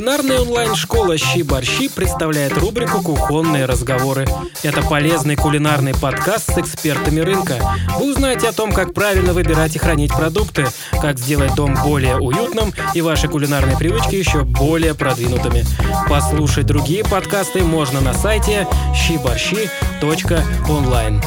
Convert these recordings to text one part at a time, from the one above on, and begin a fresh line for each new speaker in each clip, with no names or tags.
Кулинарная онлайн-школа «Щи-борщи» представляет рубрику «Кухонные разговоры». Это полезный кулинарный подкаст с экспертами рынка. Вы узнаете о том, как правильно выбирать и хранить продукты, как сделать дом более уютным и ваши кулинарные привычки еще более продвинутыми. Послушать другие подкасты можно на сайте щиборщи.онлайн.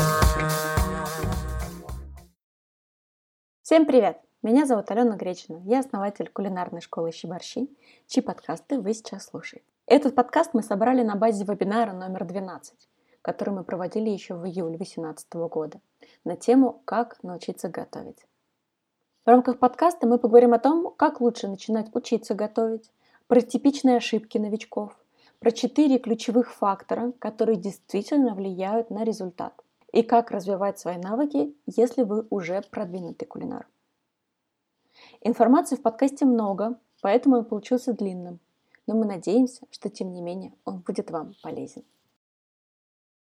Всем привет! Меня зовут Алена Гречина. Я основатель кулинарной школы Щиборщи, чьи подкасты вы сейчас слушаете. Этот подкаст мы собрали на базе вебинара номер 12, который мы проводили еще в июле 2018 года на тему «Как научиться готовить». В рамках подкаста мы поговорим о том, как лучше начинать учиться готовить, про типичные ошибки новичков, про четыре ключевых фактора, которые действительно влияют на результат, и как развивать свои навыки, если вы уже продвинутый кулинар. Информации в подкасте много, поэтому он получился длинным, но мы надеемся, что тем не менее он будет вам полезен.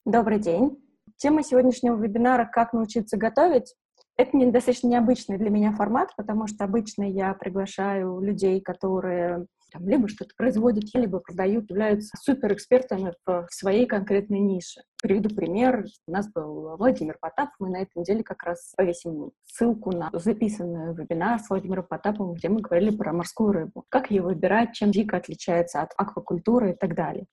Добрый день! Тема сегодняшнего вебинара «Как научиться готовить» Это не, достаточно необычный для меня формат, потому что обычно я приглашаю людей, которые там, либо что-то производят, либо продают, являются суперэкспертами в, своей конкретной нише. Приведу пример. У нас был Владимир Потапов, мы на этой неделе как раз повесим ссылку на записанный вебинар с Владимиром Потаповым, где мы говорили про морскую рыбу. Как ее выбирать, чем дико отличается от аквакультуры и так далее.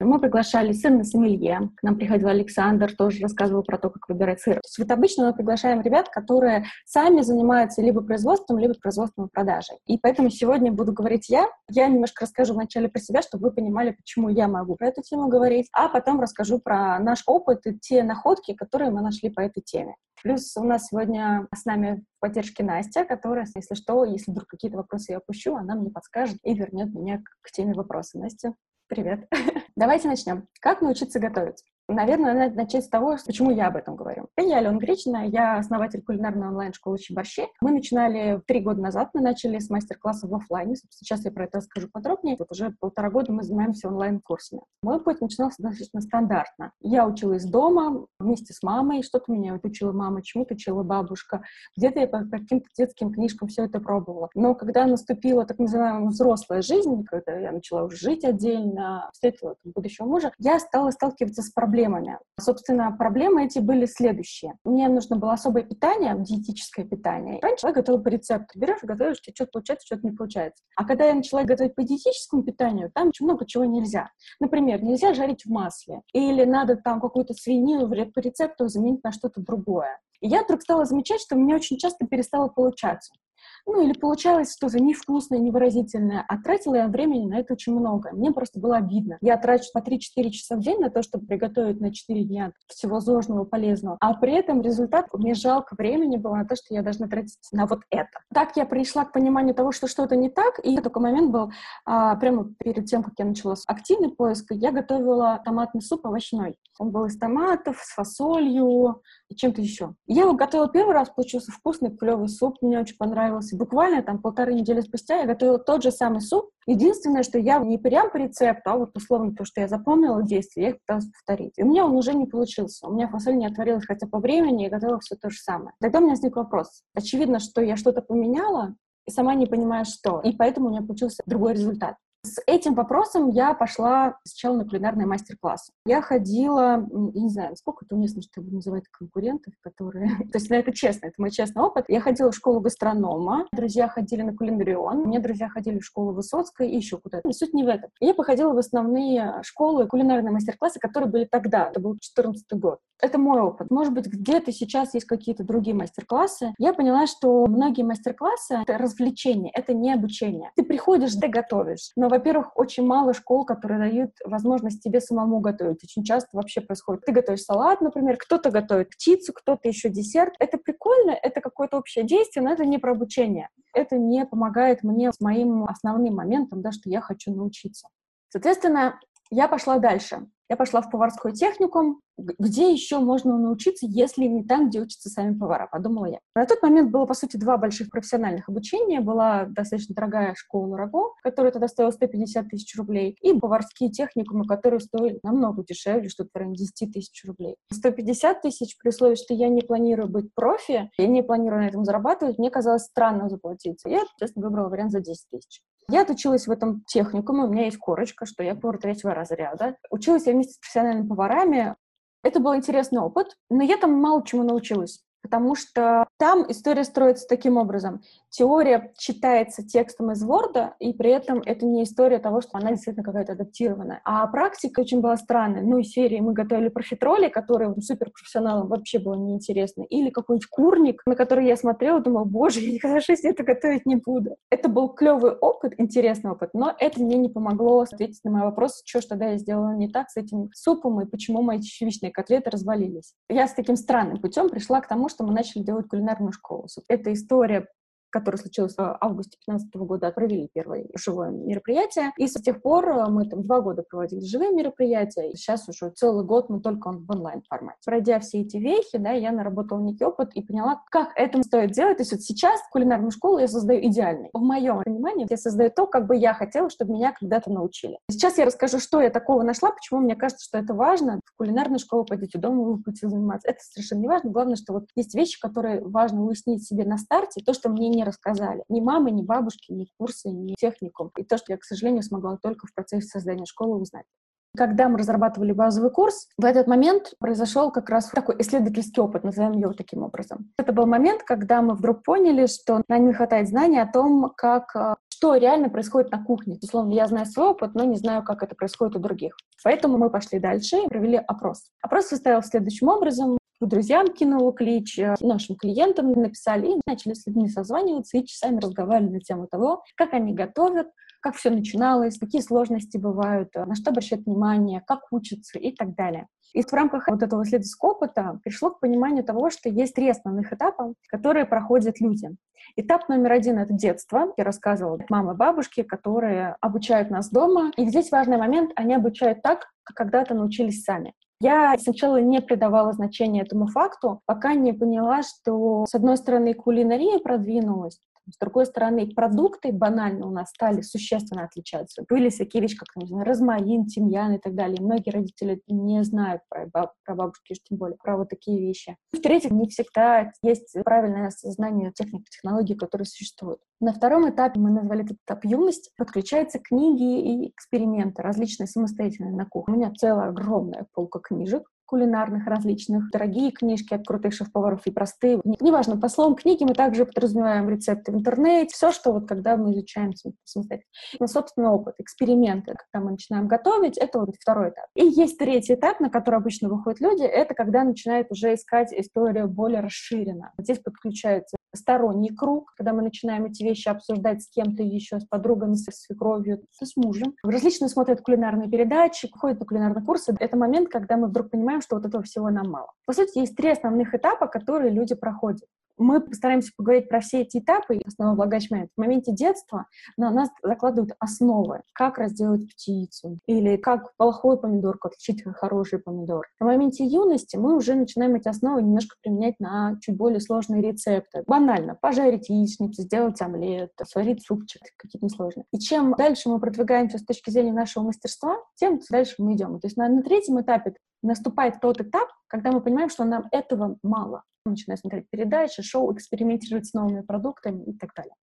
Мы приглашали сына сомелье. К нам приходил Александр, тоже рассказывал про то, как выбирать сыр. То есть вот обычно мы приглашаем ребят, которые сами занимаются либо производством, либо производством и продажей. И поэтому сегодня буду говорить я. Я немножко расскажу вначале про себя, чтобы вы понимали, почему я могу про эту тему говорить, а потом расскажу про наш опыт и те находки, которые мы нашли по этой теме. Плюс у нас сегодня с нами в поддержке Настя, которая, если что, если вдруг какие-то вопросы я опущу, она мне подскажет и вернет меня к теме вопроса. Настя, привет. Давайте начнем. Как научиться готовить? Наверное, надо начать с того, почему я об этом говорю. Я Алена Гречина, я основатель кулинарной онлайн-школы «Щеборщи». Мы начинали три года назад, мы начали с мастер-класса в офлайне. Сейчас я про это расскажу подробнее. Вот уже полтора года мы занимаемся онлайн-курсами. Мой путь начинался достаточно стандартно. Я училась дома вместе с мамой, что-то меня учила мама, чему-то учила бабушка. Где-то я по каким-то детским книжкам все это пробовала. Но когда наступила так называемая взрослая жизнь, когда я начала уже жить отдельно, встретила будущего мужа, я стала сталкиваться с проблемой проблемами. Собственно, проблемы эти были следующие. Мне нужно было особое питание, диетическое питание. Раньше я готовила по рецепту. Берешь, готовишь, тебе что-то получается, что-то не получается. А когда я начала готовить по диетическому питанию, там очень много чего нельзя. Например, нельзя жарить в масле. Или надо там какую-то свинину по рецепту заменить на что-то другое. И я вдруг стала замечать, что у меня очень часто перестало получаться. Ну, или получалось что-то невкусное, невыразительное, а тратила я времени на это очень много. Мне просто было обидно. Я трачу по 3-4 часа в день на то, чтобы приготовить на 4 дня всего сложного, полезного, а при этом результат, мне жалко времени было на то, что я должна тратить на вот это. Так я пришла к пониманию того, что что-то не так, и такой момент был а, прямо перед тем, как я начала активный поиск, я готовила томатный суп овощной. Он был из томатов, с фасолью и чем-то еще. Я его готовила первый раз, получился вкусный, клевый суп, мне очень понравился буквально там полторы недели спустя я готовила тот же самый суп. Единственное, что я не прям по рецепту, а вот условно то, что я запомнила действие, я их пыталась повторить. И у меня он уже не получился. У меня фасоль не отварилась хотя по времени, и готовила все то же самое. Тогда у меня возник вопрос. Очевидно, что я что-то поменяла, и сама не понимаю, что. И поэтому у меня получился другой результат. С этим вопросом я пошла сначала на кулинарные мастер-классы. Я ходила, я не знаю, сколько это уместно, чтобы называть конкурентов, которые... То есть, ну, это честно, это мой честный опыт. Я ходила в школу гастронома, друзья ходили на кулинарион, мне друзья ходили в школу Высоцкой и еще куда-то. И суть не в этом. Я походила в основные школы, кулинарные мастер-классы, которые были тогда. Это был 14 год. Это мой опыт. Может быть, где-то сейчас есть какие-то другие мастер-классы. Я поняла, что многие мастер-классы — это развлечение, это не обучение. Ты приходишь, ты готовишь. Но, во-первых, очень мало школ, которые дают возможность тебе самому готовить. Очень часто вообще происходит. Ты готовишь салат, например, кто-то готовит птицу, кто-то еще десерт. Это прикольно, это какое-то общее действие, но это не про обучение. Это не помогает мне с моим основным моментом, да, что я хочу научиться. Соответственно, я пошла дальше. Я пошла в поварской техникум, где еще можно научиться, если не там, где учатся сами повара, подумала я. На тот момент было, по сути, два больших профессиональных обучения. Была достаточно дорогая школа Раго, которая тогда стоила 150 тысяч рублей, и поварские техникумы, которые стоили намного дешевле, что-то в районе 10 тысяч рублей. 150 тысяч при условии, что я не планирую быть профи, я не планирую на этом зарабатывать, мне казалось странно заплатить. Я, честно, выбрала вариант за 10 тысяч. Я отучилась в этом техникуме, у меня есть корочка, что я повар третьего разряда. Училась я вместе с профессиональными поварами. Это был интересный опыт, но я там мало чему научилась потому что там история строится таким образом. Теория читается текстом из Word, и при этом это не история того, что она действительно какая-то адаптированная. А практика очень была странная. Ну, из серии мы готовили профитроли, которые суперпрофессионалам вообще было неинтересно, или какой-нибудь курник, на который я смотрела, думала, боже, я никогда в жизни это готовить не буду. Это был клевый опыт, интересный опыт, но это мне не помогло ответить на мой вопрос, что ж тогда я сделала не так с этим супом, и почему мои чечевичные котлеты развалились. Я с таким странным путем пришла к тому, что мы начали делать кулинарную школу. Эта история которое случилось в августе 2015 года, провели первое живое мероприятие. И с тех пор э, мы там два года проводили живые мероприятия. И сейчас уже целый год мы только в онлайн-формате. Пройдя все эти вехи, да, я наработала некий опыт и поняла, как это стоит делать. То есть вот сейчас кулинарную школу я создаю идеальной. В моем понимании я создаю то, как бы я хотела, чтобы меня когда-то научили. Сейчас я расскажу, что я такого нашла, почему мне кажется, что это важно. В кулинарную школу пойдете, дома вы будете заниматься. Это совершенно не важно. Главное, что вот есть вещи, которые важно уяснить себе на старте, то, что мне не не рассказали. Ни мамы, ни бабушки, ни курсы, ни техникум. И то, что я, к сожалению, смогла только в процессе создания школы узнать. Когда мы разрабатывали базовый курс, в этот момент произошел как раз такой исследовательский опыт, назовем его таким образом. Это был момент, когда мы вдруг поняли, что нам не хватает знаний о том, как э, что реально происходит на кухне. Условно, я знаю свой опыт, но не знаю, как это происходит у других. Поэтому мы пошли дальше и провели опрос. Опрос состоял следующим образом друзьям кинула клич, э, нашим клиентам написали и начали с людьми созваниваться и часами разговаривали на тему того, как они готовят, как все начиналось, какие сложности бывают, э, на что обращать внимание, как учатся и так далее. И в рамках вот этого исследовательского опыта пришло к пониманию того, что есть три основных этапа, которые проходят люди. Этап номер один — это детство. Я рассказывала мамы, бабушки, которые обучают нас дома. И здесь важный момент — они обучают так, как когда-то научились сами. Я сначала не придавала значения этому факту, пока не поняла, что, с одной стороны, кулинария продвинулась, с другой стороны, продукты банально у нас стали существенно отличаться. Были всякие вещи, как, не знаю, розмарин, тимьян и так далее. Многие родители не знают про, про бабушки, тем более про вот такие вещи. В-третьих, не всегда есть правильное осознание техник, технологий, которые существуют. На втором этапе, мы назвали этот этап юность, подключаются книги и эксперименты, различные самостоятельные на кухне. У меня целая огромная полка книжек, кулинарных различных, дорогие книжки от крутых шеф-поваров и простые. Неважно, по словам книги мы также подразумеваем рецепты в интернете, все, что вот когда мы изучаем самостоятельно. На собственный опыт, эксперименты, когда мы начинаем готовить, это вот второй этап. И есть третий этап, на который обычно выходят люди, это когда начинают уже искать историю более расширенно. Здесь подключаются сторонний круг, когда мы начинаем эти вещи обсуждать с кем-то еще, с подругами, со свекровью, с мужем. Различные смотрят кулинарные передачи, ходят на кулинарные курсы. Это момент, когда мы вдруг понимаем, что вот этого всего нам мало. По сути, есть три основных этапа, которые люди проходят мы постараемся поговорить про все эти этапы основополагающий В моменте детства на нас закладывают основы, как разделать птицу, или как плохой помидорку отличить хороший помидор. В моменте юности мы уже начинаем эти основы немножко применять на чуть более сложные рецепты. Банально, пожарить яичницу, сделать омлет, сварить супчик, какие-то несложные. И чем дальше мы продвигаемся с точки зрения нашего мастерства, тем дальше мы идем. То есть на, на третьем этапе наступает тот этап, когда мы понимаем, что нам этого мало. Начинаем смотреть передачи, шоу, экспериментировать с новыми продуктами и так далее.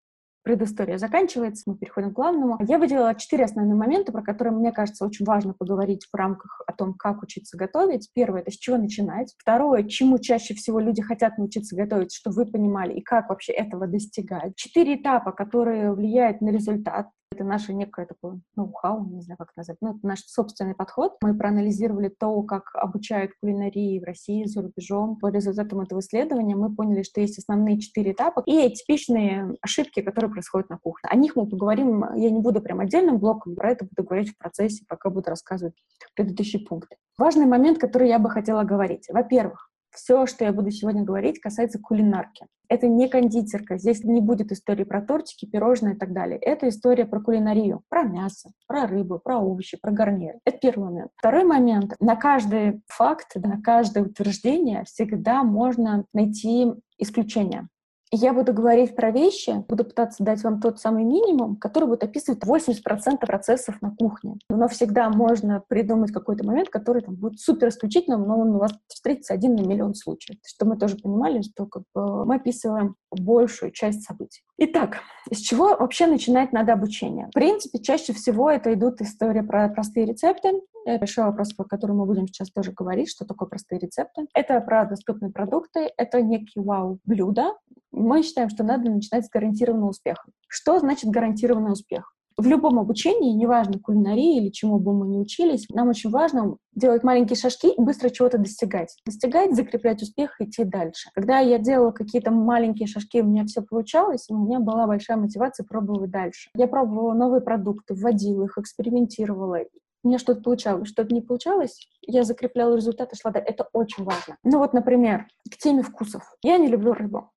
Предыстория заканчивается, мы переходим к главному. Я выделила четыре основные момента, про которые, мне кажется, очень важно поговорить в рамках о том, как учиться готовить. Первое — это с чего начинать. Второе — чему чаще всего люди хотят научиться готовить, что вы понимали, и как вообще этого достигать. Четыре этапа, которые влияют на результат. Это наше некое такое ноу-хау, не знаю, как назвать. Ну, это наш собственный подход. Мы проанализировали то, как обучают кулинарии в России, за рубежом. По результатам этого исследования мы поняли, что есть основные четыре этапа и типичные ошибки, которые происходят на кухне. О них мы поговорим, я не буду прям отдельным блоком, про это буду говорить в процессе, пока буду рассказывать предыдущие пункты. Важный момент, который я бы хотела говорить. Во-первых, все, что я буду сегодня говорить, касается кулинарки. Это не кондитерка. Здесь не будет истории про тортики, пирожные и так далее. Это история про кулинарию, про мясо, про рыбу, про овощи, про гарниры. Это первый момент. Второй момент. На каждый факт, на каждое утверждение всегда можно найти исключение. Я буду говорить про вещи, буду пытаться дать вам тот самый минимум, который будет описывать 80% процессов на кухне. Но всегда можно придумать какой-то момент, который там, будет супер исключительным, но он у вас встретится один на миллион случаев. Что мы тоже понимали, что как бы, мы описываем большую часть событий. Итак, из чего вообще начинать надо обучение? В принципе, чаще всего это идут истории про простые рецепты. Это большой вопрос, по которому мы будем сейчас тоже говорить, что такое простые рецепты. Это про доступные продукты, это некие вау-блюда, мы считаем, что надо начинать с гарантированного успеха. Что значит гарантированный успех? В любом обучении, неважно, кулинарии или чему бы мы ни учились, нам очень важно делать маленькие шажки и быстро чего-то достигать. Достигать, закреплять успех и идти дальше. Когда я делала какие-то маленькие шажки, у меня все получалось, у меня была большая мотивация пробовать дальше. Я пробовала новые продукты, вводила их, экспериментировала. У меня что-то получалось, что-то не получалось, я закрепляла результаты, шла дальше. Это очень важно. Ну вот, например, к теме вкусов. Я не люблю рыбу.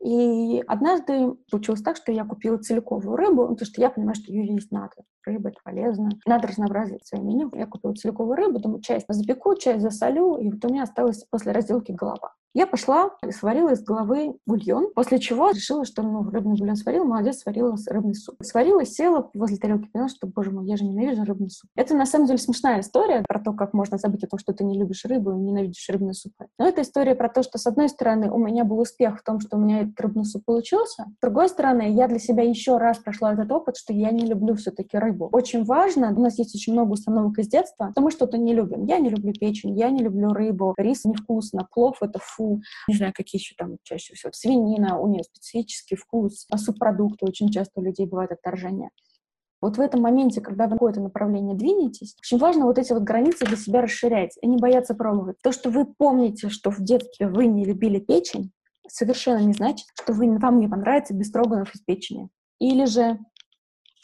И однажды случилось так, что я купила целиковую рыбу, потому что я понимаю, что ее есть надо. Рыба — это полезно. Надо разнообразить свое меню. Я купила целиковую рыбу, думаю, часть запеку, часть засолю, и вот у меня осталась после разделки голова. Я пошла и сварила из головы бульон, после чего решила, что ну, рыбный бульон сварила, молодец, сварила рыбный суп. Сварила, села возле тарелки, поняла, что, боже мой, я же ненавижу рыбный суп. Это на самом деле смешная история про то, как можно забыть о том, что ты не любишь рыбу и ненавидишь рыбный суп. Но это история про то, что, с одной стороны, у меня был успех в том, что у меня этот рыбный суп получился, с другой стороны, я для себя еще раз прошла этот опыт, что я не люблю все-таки рыбу. Очень важно, у нас есть очень много установок из детства, что мы что-то не любим. Я не люблю печень, я не люблю рыбу, рис невкусно, плов — это фу, фу, не знаю, какие еще там чаще всего. Свинина, у нее специфический вкус, а субпродукты, очень часто у людей бывает отторжение. Вот в этом моменте, когда вы в какое-то направление двинетесь, очень важно вот эти вот границы для себя расширять и не бояться пробовать. То, что вы помните, что в детстве вы не любили печень, совершенно не значит, что вы, вам не понравится бестроганов из печени. Или же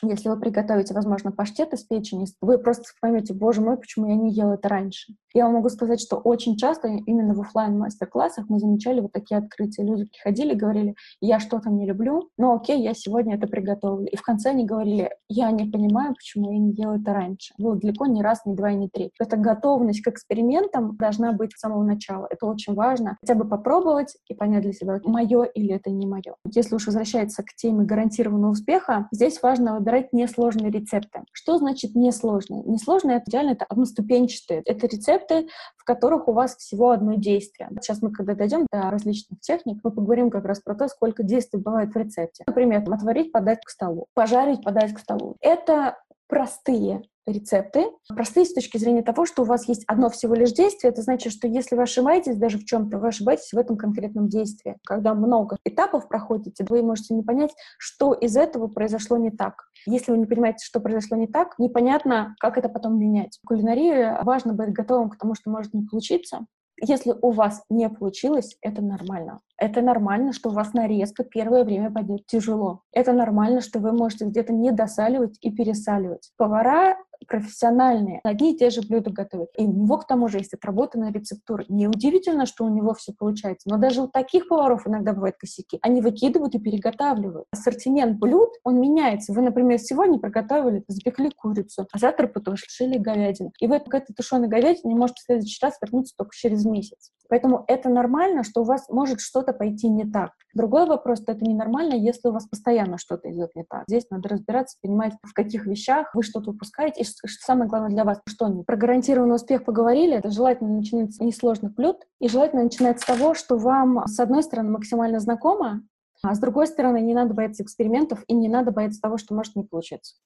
если вы приготовите, возможно, паштет из печени, вы просто поймете, боже мой, почему я не ела это раньше. Я вам могу сказать, что очень часто именно в офлайн мастер-классах мы замечали вот такие открытия. Люди приходили говорили, я что-то не люблю, но окей, я сегодня это приготовлю. И в конце они говорили, я не понимаю, почему я не делала это раньше. Было далеко не раз, не два, не три. Эта готовность к экспериментам должна быть с самого начала. Это очень важно. Хотя бы попробовать и понять для себя, мое или это не мое. Если уж возвращается к теме гарантированного успеха, здесь важно выбирать несложные рецепты. Что значит несложные? Несложные — это идеально это одноступенчатые. Это рецепты, в которых у вас всего одно действие. Сейчас мы, когда дойдем до различных техник, мы поговорим как раз про то, сколько действий бывает в рецепте. Например, отварить, подать к столу, пожарить, подать к столу. Это простые рецепты. Простые с точки зрения того, что у вас есть одно всего лишь действие, это значит, что если вы ошибаетесь даже в чем-то, вы ошибаетесь в этом конкретном действии. Когда много этапов проходите, вы можете не понять, что из этого произошло не так. Если вы не понимаете, что произошло не так, непонятно, как это потом менять. В кулинарии важно быть готовым к тому, что может не получиться, если у вас не получилось, это нормально. Это нормально, что у вас нарезка первое время пойдет тяжело. Это нормально, что вы можете где-то не досаливать и пересаливать. Повара профессиональные, одни и те же блюда готовят. И у него, к тому же, есть отработанная рецептура. Неудивительно, что у него все получается. Но даже у таких поваров иногда бывают косяки. Они выкидывают и переготавливают. Ассортимент блюд, он меняется. Вы, например, сегодня приготовили, запекли курицу, а завтра потушили говядину. И вы к этой тушеной говядине можете в следующий раз вернуться только через месяц. Поэтому это нормально, что у вас может что-то пойти не так. Другой вопрос, что это ненормально, если у вас постоянно что-то идет не так. Здесь надо разбираться, понимать, в каких вещах вы что-то упускаете, и что самое главное для вас, что не. Про гарантированный успех поговорили, это желательно начинать с несложных блюд, и желательно начинать с того, что вам, с одной стороны, максимально знакомо, а с другой стороны, не надо бояться экспериментов и не надо бояться того, что может не получиться.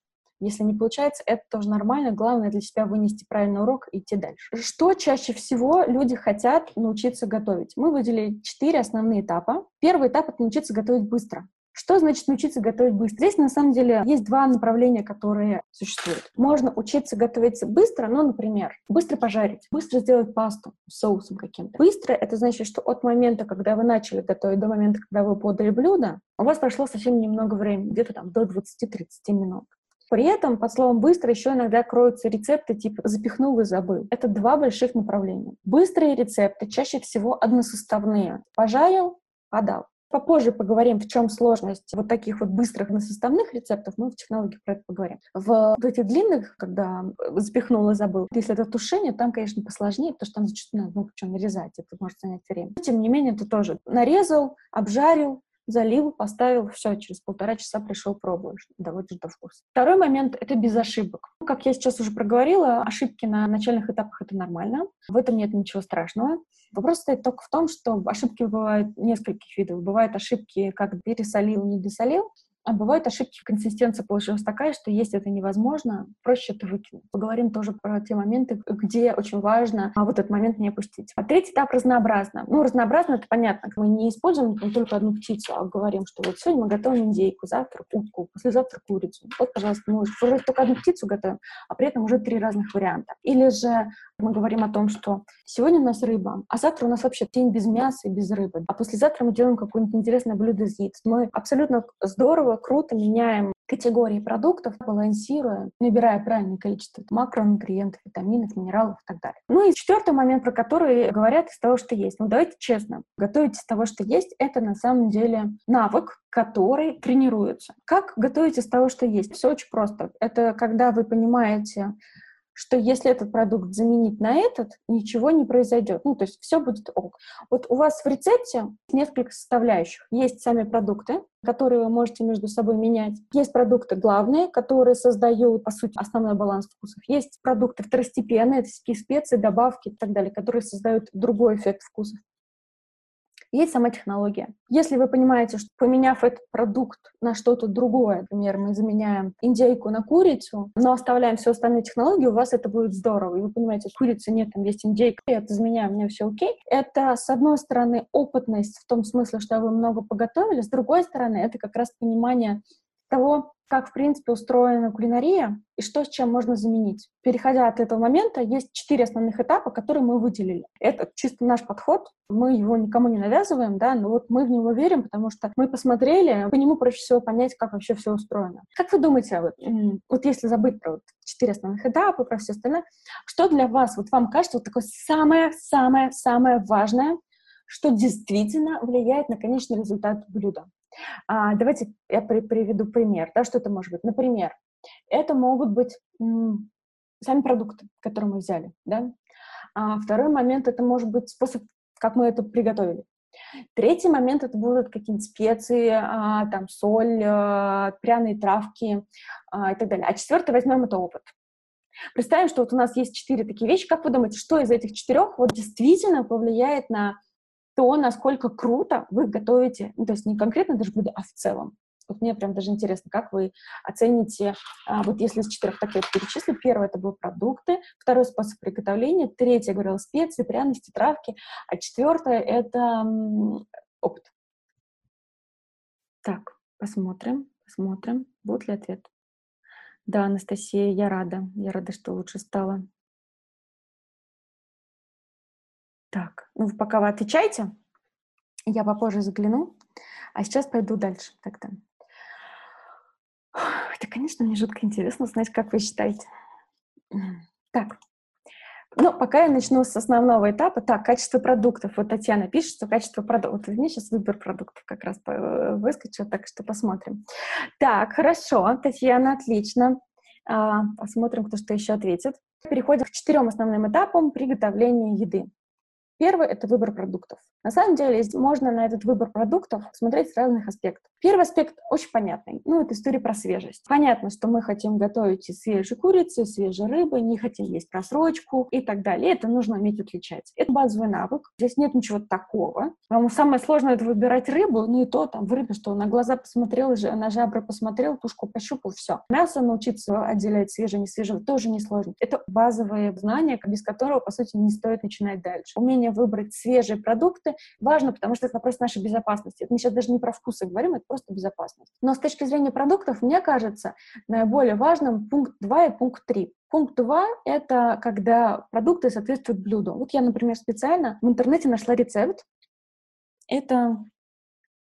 Если не получается, это тоже нормально. Главное для себя вынести правильный урок и идти дальше. Что чаще всего люди хотят научиться готовить? Мы выделили четыре основные этапа. Первый этап — это научиться готовить быстро. Что значит научиться готовить быстро? Здесь, на самом деле, есть два направления, которые существуют. Можно учиться готовить быстро, ну, например, быстро пожарить, быстро сделать пасту соусом каким-то. Быстро — это значит, что от момента, когда вы начали готовить, до момента, когда вы подали блюдо, у вас прошло совсем немного времени, где-то там до 20-30 минут. При этом под словом «быстро» еще иногда кроются рецепты типа «запихнул и забыл». Это два больших направления. Быстрые рецепты чаще всего односоставные. Пожарил, подал. Попозже поговорим, в чем сложность вот таких вот быстрых односоставных рецептов, мы в технологии про это поговорим. В вот этих длинных, когда запихнул и забыл, если это тушение, там, конечно, посложнее, потому что там зачастую надо много чего нарезать, это может занять время. Тем не менее, ты тоже нарезал, обжарил, залил, поставил, все, через полтора часа пришел, пробуешь, доводишь до вкуса. Второй момент — это без ошибок. Как я сейчас уже проговорила, ошибки на начальных этапах — это нормально, в этом нет ничего страшного. Вопрос стоит только в том, что ошибки бывают нескольких видов. Бывают ошибки, как пересолил, не досолил, а бывают ошибки, консистенция получилась такая, что есть это невозможно, проще это выкинуть. Поговорим тоже про те моменты, где очень важно а вот этот момент не опустить. А третий этап разнообразно. Ну, разнообразно это понятно. Мы не используем только одну птицу, а говорим, что вот сегодня мы готовим индейку, завтра утку, послезавтра курицу. Вот, пожалуйста, мы уже только одну птицу готовим, а при этом уже три разных варианта. Или же мы говорим о том, что сегодня у нас рыба, а завтра у нас вообще день без мяса и без рыбы, а послезавтра мы делаем какое-нибудь интересное блюдо из яиц. Мы абсолютно здорово, круто меняем категории продуктов, балансируя, набирая правильное количество макронутриентов, витаминов, минералов и так далее. Ну и четвертый момент, про который говорят из того, что есть. Ну давайте честно, готовить из того, что есть, это на самом деле навык, который тренируется. Как готовить из того, что есть? Все очень просто. Это когда вы понимаете, что если этот продукт заменить на этот, ничего не произойдет. Ну, то есть все будет ок. Вот у вас в рецепте несколько составляющих. Есть сами продукты, которые вы можете между собой менять. Есть продукты главные, которые создают, по сути, основной баланс вкусов. Есть продукты второстепенные, это всякие специи, добавки и так далее, которые создают другой эффект вкусов есть сама технология. Если вы понимаете, что поменяв этот продукт на что-то другое, например, мы заменяем индейку на курицу, но оставляем все остальные технологии, у вас это будет здорово. И вы понимаете, курицы нет, там есть индейка, я это заменяю, у меня все окей. Это, с одной стороны, опытность в том смысле, что вы много поготовили, с другой стороны, это как раз понимание того, как, в принципе, устроена кулинария и что с чем можно заменить. Переходя от этого момента, есть четыре основных этапа, которые мы выделили. Это чисто наш подход, мы его никому не навязываем, да, но вот мы в него верим, потому что мы посмотрели, по нему проще всего понять, как вообще все устроено. Как вы думаете, вот, вот если забыть про вот четыре основных этапа, про все остальное, что для вас, вот вам кажется, вот такое самое-самое-самое важное, что действительно влияет на конечный результат блюда? А, давайте я при, приведу пример, да, что это может быть. Например, это могут быть сами продукты, которые мы взяли, да. А второй момент это может быть способ, как мы это приготовили. Третий момент это будут какие-нибудь специи, а, там соль, а, пряные травки а, и так далее. А четвертый возьмем это опыт. Представим, что вот у нас есть четыре такие вещи. Как вы думаете, что из этих четырех вот действительно повлияет на то, насколько круто вы готовите, ну, то есть не конкретно даже блюдо, а в целом. Вот мне прям даже интересно, как вы оцените, а, вот если из четырех так я перечислю, первое это были продукты, второй способ приготовления, третье, я говорила, специи, пряности, травки, а четвертое это опыт. Так, посмотрим, посмотрим, будет ли ответ. Да, Анастасия, я рада, я рада, что лучше стало. Так, ну пока вы отвечаете, я попозже загляну, а сейчас пойду дальше тогда. Это, конечно, мне жутко интересно знать, как вы считаете. Так, ну, пока я начну с основного этапа. Так, качество продуктов. Вот Татьяна пишет, что качество продуктов. Вот мне сейчас выбор продуктов как раз выскочил, так что посмотрим. Так, хорошо, Татьяна, отлично. А, посмотрим, кто что еще ответит. Переходим к четырем основным этапам приготовления еды. Первый — это выбор продуктов. На самом деле можно на этот выбор продуктов смотреть с разных аспектов. Первый аспект очень понятный. Ну, это история про свежесть. Понятно, что мы хотим готовить из свежей курицы, свежей рыбы, не хотим есть просрочку и так далее. Это нужно уметь отличать. Это базовый навык. Здесь нет ничего такого. Вам самое сложное — это выбирать рыбу, ну и то там в рыбе, что на глаза посмотрел, на жабры посмотрел, тушку пощупал, все. Мясо научиться отделять свежее, не свежее тоже несложно. Это базовые знания, без которого, по сути, не стоит начинать дальше. Умение выбрать свежие продукты, важно, потому что это вопрос нашей безопасности. Это мы сейчас даже не про вкусы говорим, это просто безопасность. Но с точки зрения продуктов, мне кажется, наиболее важным пункт 2 и пункт 3. Пункт 2 — это когда продукты соответствуют блюду. Вот я, например, специально в интернете нашла рецепт. Это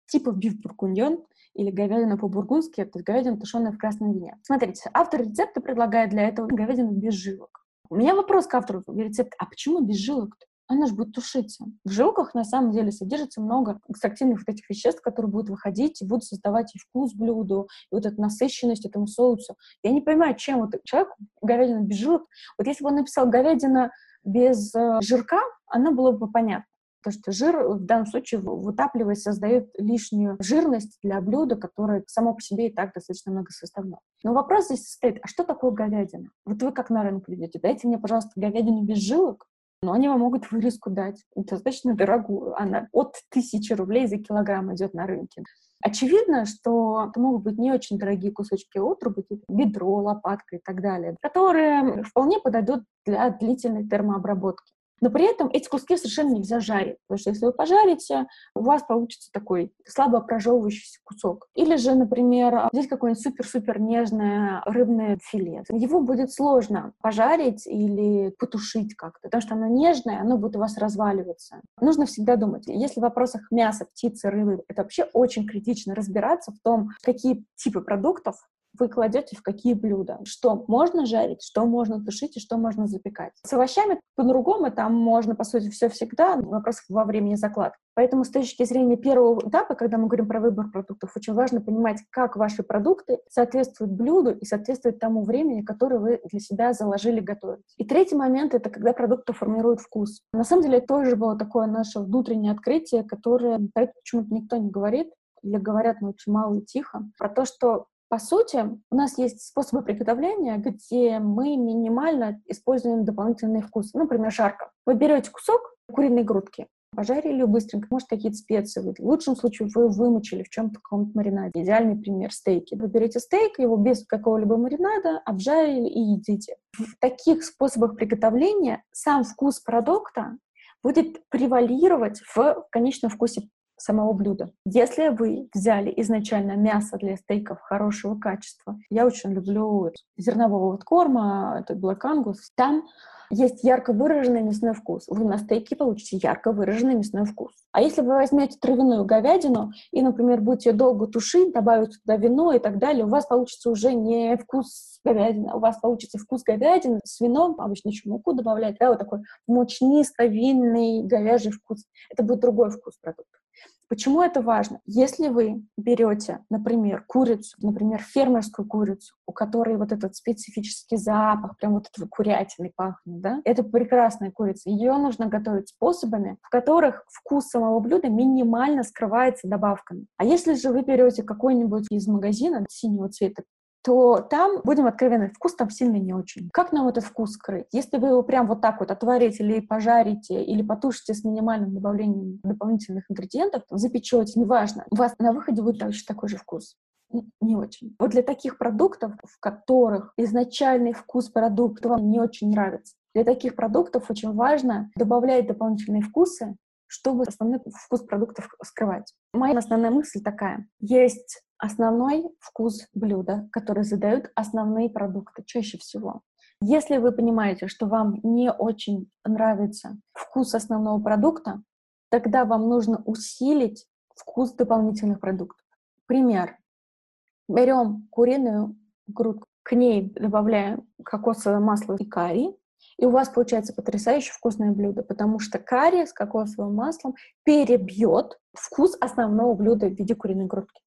типа биф бургуньон или говядина по-бургундски, это говядина, тушеная в красном вине. Смотрите, автор рецепта предлагает для этого говядину без жилок. У меня вопрос к автору рецепта, а почему без жилок-то? Она же будет тушиться. В жилках на самом деле содержится много экстрактивных вот этих веществ, которые будут выходить и будут создавать и вкус блюду, и вот эту насыщенность этому соусу. Я не понимаю, чем вот человек, говядина без жилок, вот если бы он написал говядина без э, жирка, она было бы понятно. Потому что жир в данном случае, вытапливаясь, создает лишнюю жирность для блюда, которое само по себе и так достаточно многосоставное. Но вопрос здесь состоит, а что такое говядина? Вот вы как на рынок идете, дайте мне, пожалуйста, говядину без жилок, но они вам могут вырезку дать, достаточно дорогую. Она от тысячи рублей за килограмм идет на рынке. Очевидно, что это могут быть не очень дорогие кусочки отруби, типа бедро, лопатка и так далее, которые вполне подойдут для длительной термообработки. Но при этом эти куски совершенно нельзя жарить, потому что если вы пожарите, у вас получится такой слабо прожевывающийся кусок. Или же, например, здесь какое-нибудь супер-супер нежное рыбное филе. Его будет сложно пожарить или потушить как-то, потому что оно нежное, оно будет у вас разваливаться. Нужно всегда думать, если в вопросах мяса, птицы, рыбы, это вообще очень критично разбираться в том, какие типы продуктов вы кладете в какие блюда. Что можно жарить, что можно тушить и что можно запекать. С овощами по-другому, там можно, по сути, все всегда, вопрос во времени закладки. Поэтому с точки зрения первого этапа, когда мы говорим про выбор продуктов, очень важно понимать, как ваши продукты соответствуют блюду и соответствуют тому времени, которое вы для себя заложили готовить. И третий момент — это когда продукты формируют вкус. На самом деле, это тоже было такое наше внутреннее открытие, которое почему-то никто не говорит, или говорят, но очень мало и тихо, про то, что по сути, у нас есть способы приготовления, где мы минимально используем дополнительный вкус. Например, жарко. Вы берете кусок куриной грудки, пожарили быстренько, может, какие-то специи. В лучшем случае вы вымочили в чем-то каком-то маринаде. Идеальный пример — стейки. Вы берете стейк, его без какого-либо маринада обжарили и едите. В таких способах приготовления сам вкус продукта будет превалировать в конечном вкусе самого блюда. Если вы взяли изначально мясо для стейков хорошего качества, я очень люблю зернового вот корма, это Black там есть ярко выраженный мясной вкус. Вы на стейке получите ярко выраженный мясной вкус. А если вы возьмете травяную говядину и, например, будете долго тушить, добавить туда вино и так далее, у вас получится уже не вкус говядины, у вас получится вкус говядины с вином, обычно еще муку добавляют, да, вот такой мучнисто-винный говяжий вкус. Это будет другой вкус продукта. Почему это важно? Если вы берете, например, курицу, например, фермерскую курицу, у которой вот этот специфический запах, прям вот этого курятины пахнет, да, это прекрасная курица. Ее нужно готовить способами, в которых вкус самого блюда минимально скрывается добавками. А если же вы берете какой-нибудь из магазина синего цвета то там, будем откровенны, вкус там сильно не очень. Как нам этот вкус скрыть? Если вы его прям вот так вот отварите или пожарите, или потушите с минимальным добавлением дополнительных ингредиентов, запечете, неважно, у вас на выходе будет точно такой же вкус не очень. Вот для таких продуктов, в которых изначальный вкус продукта вам не очень нравится, для таких продуктов очень важно добавлять дополнительные вкусы, чтобы основной вкус продуктов скрывать. Моя основная мысль такая. Есть основной вкус блюда, который задают основные продукты чаще всего. Если вы понимаете, что вам не очень нравится вкус основного продукта, тогда вам нужно усилить вкус дополнительных продуктов. Пример. Берем куриную грудку, к ней добавляем кокосовое масло и карри, и у вас получается потрясающе вкусное блюдо, потому что карри с кокосовым маслом перебьет вкус основного блюда в виде куриной грудки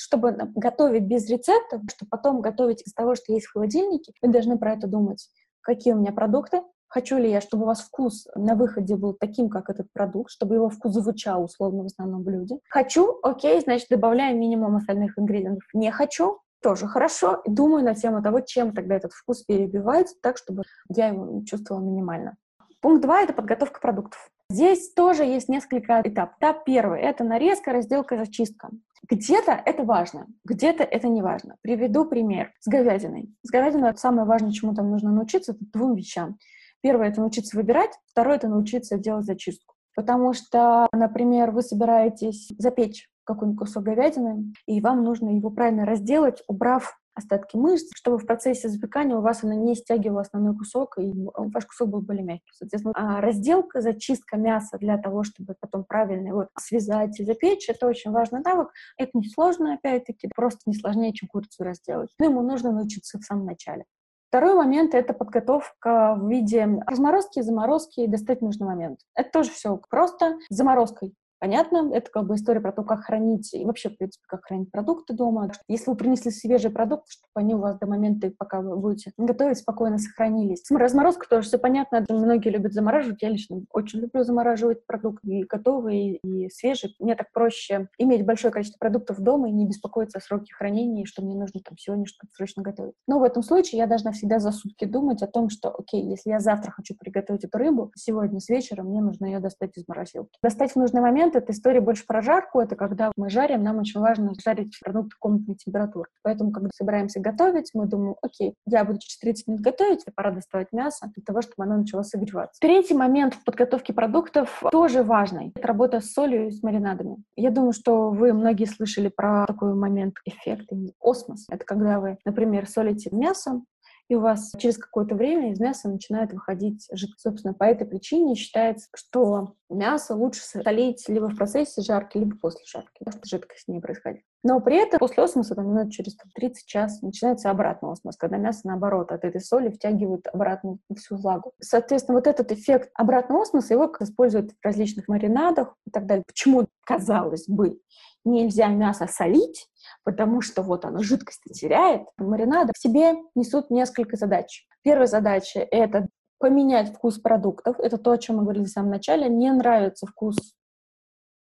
чтобы готовить без рецептов, чтобы потом готовить из того, что есть в холодильнике, вы должны про это думать. Какие у меня продукты, Хочу ли я, чтобы у вас вкус на выходе был таким, как этот продукт, чтобы его вкус звучал условно в основном блюде? Хочу, окей, значит, добавляем минимум остальных ингредиентов. Не хочу, тоже хорошо. Думаю на тему того, чем тогда этот вкус перебивается, так, чтобы я его чувствовала минимально. Пункт два — это подготовка продуктов. Здесь тоже есть несколько этапов. Этап первый — это нарезка, разделка, зачистка. Где-то это важно, где-то это не важно. Приведу пример с говядиной. С говядиной это самое важное, чему там нужно научиться, это двум вещам. Первое — это научиться выбирать, второе — это научиться делать зачистку. Потому что, например, вы собираетесь запечь какой-нибудь кусок говядины, и вам нужно его правильно разделать, убрав остатки мышц, чтобы в процессе запекания у вас она не стягивала основной кусок, и ваш кусок был более мягкий. Соответственно, а разделка, зачистка мяса для того, чтобы потом правильно его связать и запечь, это очень важный навык. Это несложно, опять-таки, просто не сложнее, чем курицу разделать. Но ему нужно научиться в самом начале. Второй момент — это подготовка в виде разморозки, заморозки и достать нужный момент. Это тоже все просто. Заморозкой Понятно? Это как бы история про то, как хранить, и вообще, в принципе, как хранить продукты дома. Если вы принесли свежие продукты, чтобы они у вас до момента, пока вы будете готовить, спокойно сохранились. Разморозка тоже все понятно. Многие любят замораживать. Я лично очень люблю замораживать продукты и готовые, и свежие. Мне так проще иметь большое количество продуктов дома и не беспокоиться о сроке хранения, что мне нужно там сегодня что-то срочно готовить. Но в этом случае я должна всегда за сутки думать о том, что, окей, если я завтра хочу приготовить эту рыбу, сегодня с вечера мне нужно ее достать из морозилки. Достать в нужный момент — это история больше про жарку. Это когда мы жарим, нам очень важно жарить продукты комнатной температуры. Поэтому, когда собираемся готовить, мы думаем, окей, я буду через 30 минут готовить, пора доставать мясо для того, чтобы оно начало согреваться. Третий момент в подготовке продуктов тоже важный. Это работа с солью и с маринадами. Я думаю, что вы многие слышали про такой момент эффект, осмос. Это когда вы, например, солите мясо, и у вас через какое-то время из мяса начинает выходить жидкость. Собственно, по этой причине считается, что мясо лучше солить либо в процессе жарки, либо после жарки, потому что жидкость не происходит. Но при этом после осмоса, там, минут через там, 30 час, начинается обратный осмос, когда мясо, наоборот, от этой соли втягивает обратно всю влагу. Соответственно, вот этот эффект обратного осмоса, его используют в различных маринадах и так далее. Почему, казалось бы, нельзя мясо солить, потому что вот оно жидкость теряет. Маринады в себе несут несколько задач. Первая задача — это поменять вкус продуктов. Это то, о чем мы говорили в самом начале. Не нравится вкус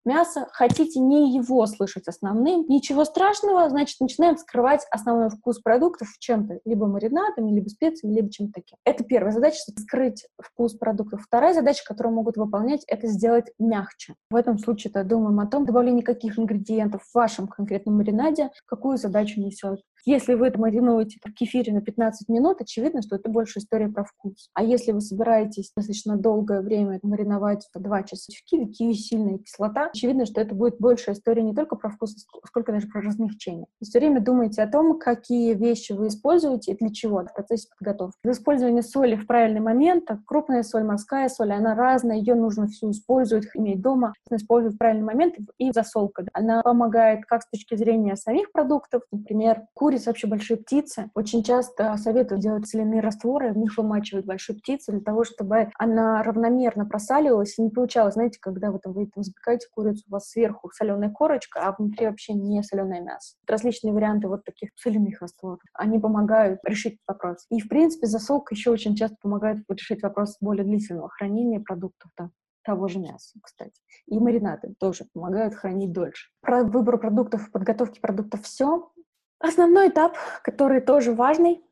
мяса, хотите не его слышать основным, ничего страшного, значит, начинаем скрывать основной вкус продуктов чем-то, либо маринадами, либо специями, либо чем-то таким. Это первая задача — скрыть вкус продуктов. Вторая задача, которую могут выполнять, это сделать мягче. В этом случае то думаем о том, добавление каких ингредиентов в вашем конкретном маринаде, какую задачу несет. Если вы это маринуете в кефире на 15 минут, очевидно, что это больше история про вкус. А если вы собираетесь достаточно долгое время мариновать по 2 часа в киви, киви сильная кислота, очевидно, что это будет больше история не только про вкус, сколько даже про размягчение. И все время думайте о том, какие вещи вы используете и для чего в процессе подготовки. Использование соли в правильный момент, так, крупная соль, морская соль, она разная, ее нужно всю использовать, иметь дома, использовать в правильный момент и засолка. Она помогает как с точки зрения самих продуктов, например, курица вообще большие птицы. Очень часто советуют делать соляные растворы, в них вымачивать большую птицу для того, чтобы она равномерно просаливалась и не получалось, знаете, когда вы там, вы там запекаете курицу, у вас сверху соленая корочка, а внутри вообще не соленое мясо. Различные варианты вот таких соляных растворов, они помогают решить вопрос. И, в принципе, засолка еще очень часто помогает решить вопрос более длительного хранения продуктов, да того же мяса, кстати. И маринады тоже помогают хранить дольше. Про выбор продуктов, подготовки продуктов все. Основной этап, который тоже важный,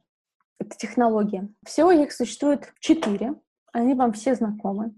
это технология. Всего их существует четыре. Они вам все знакомы.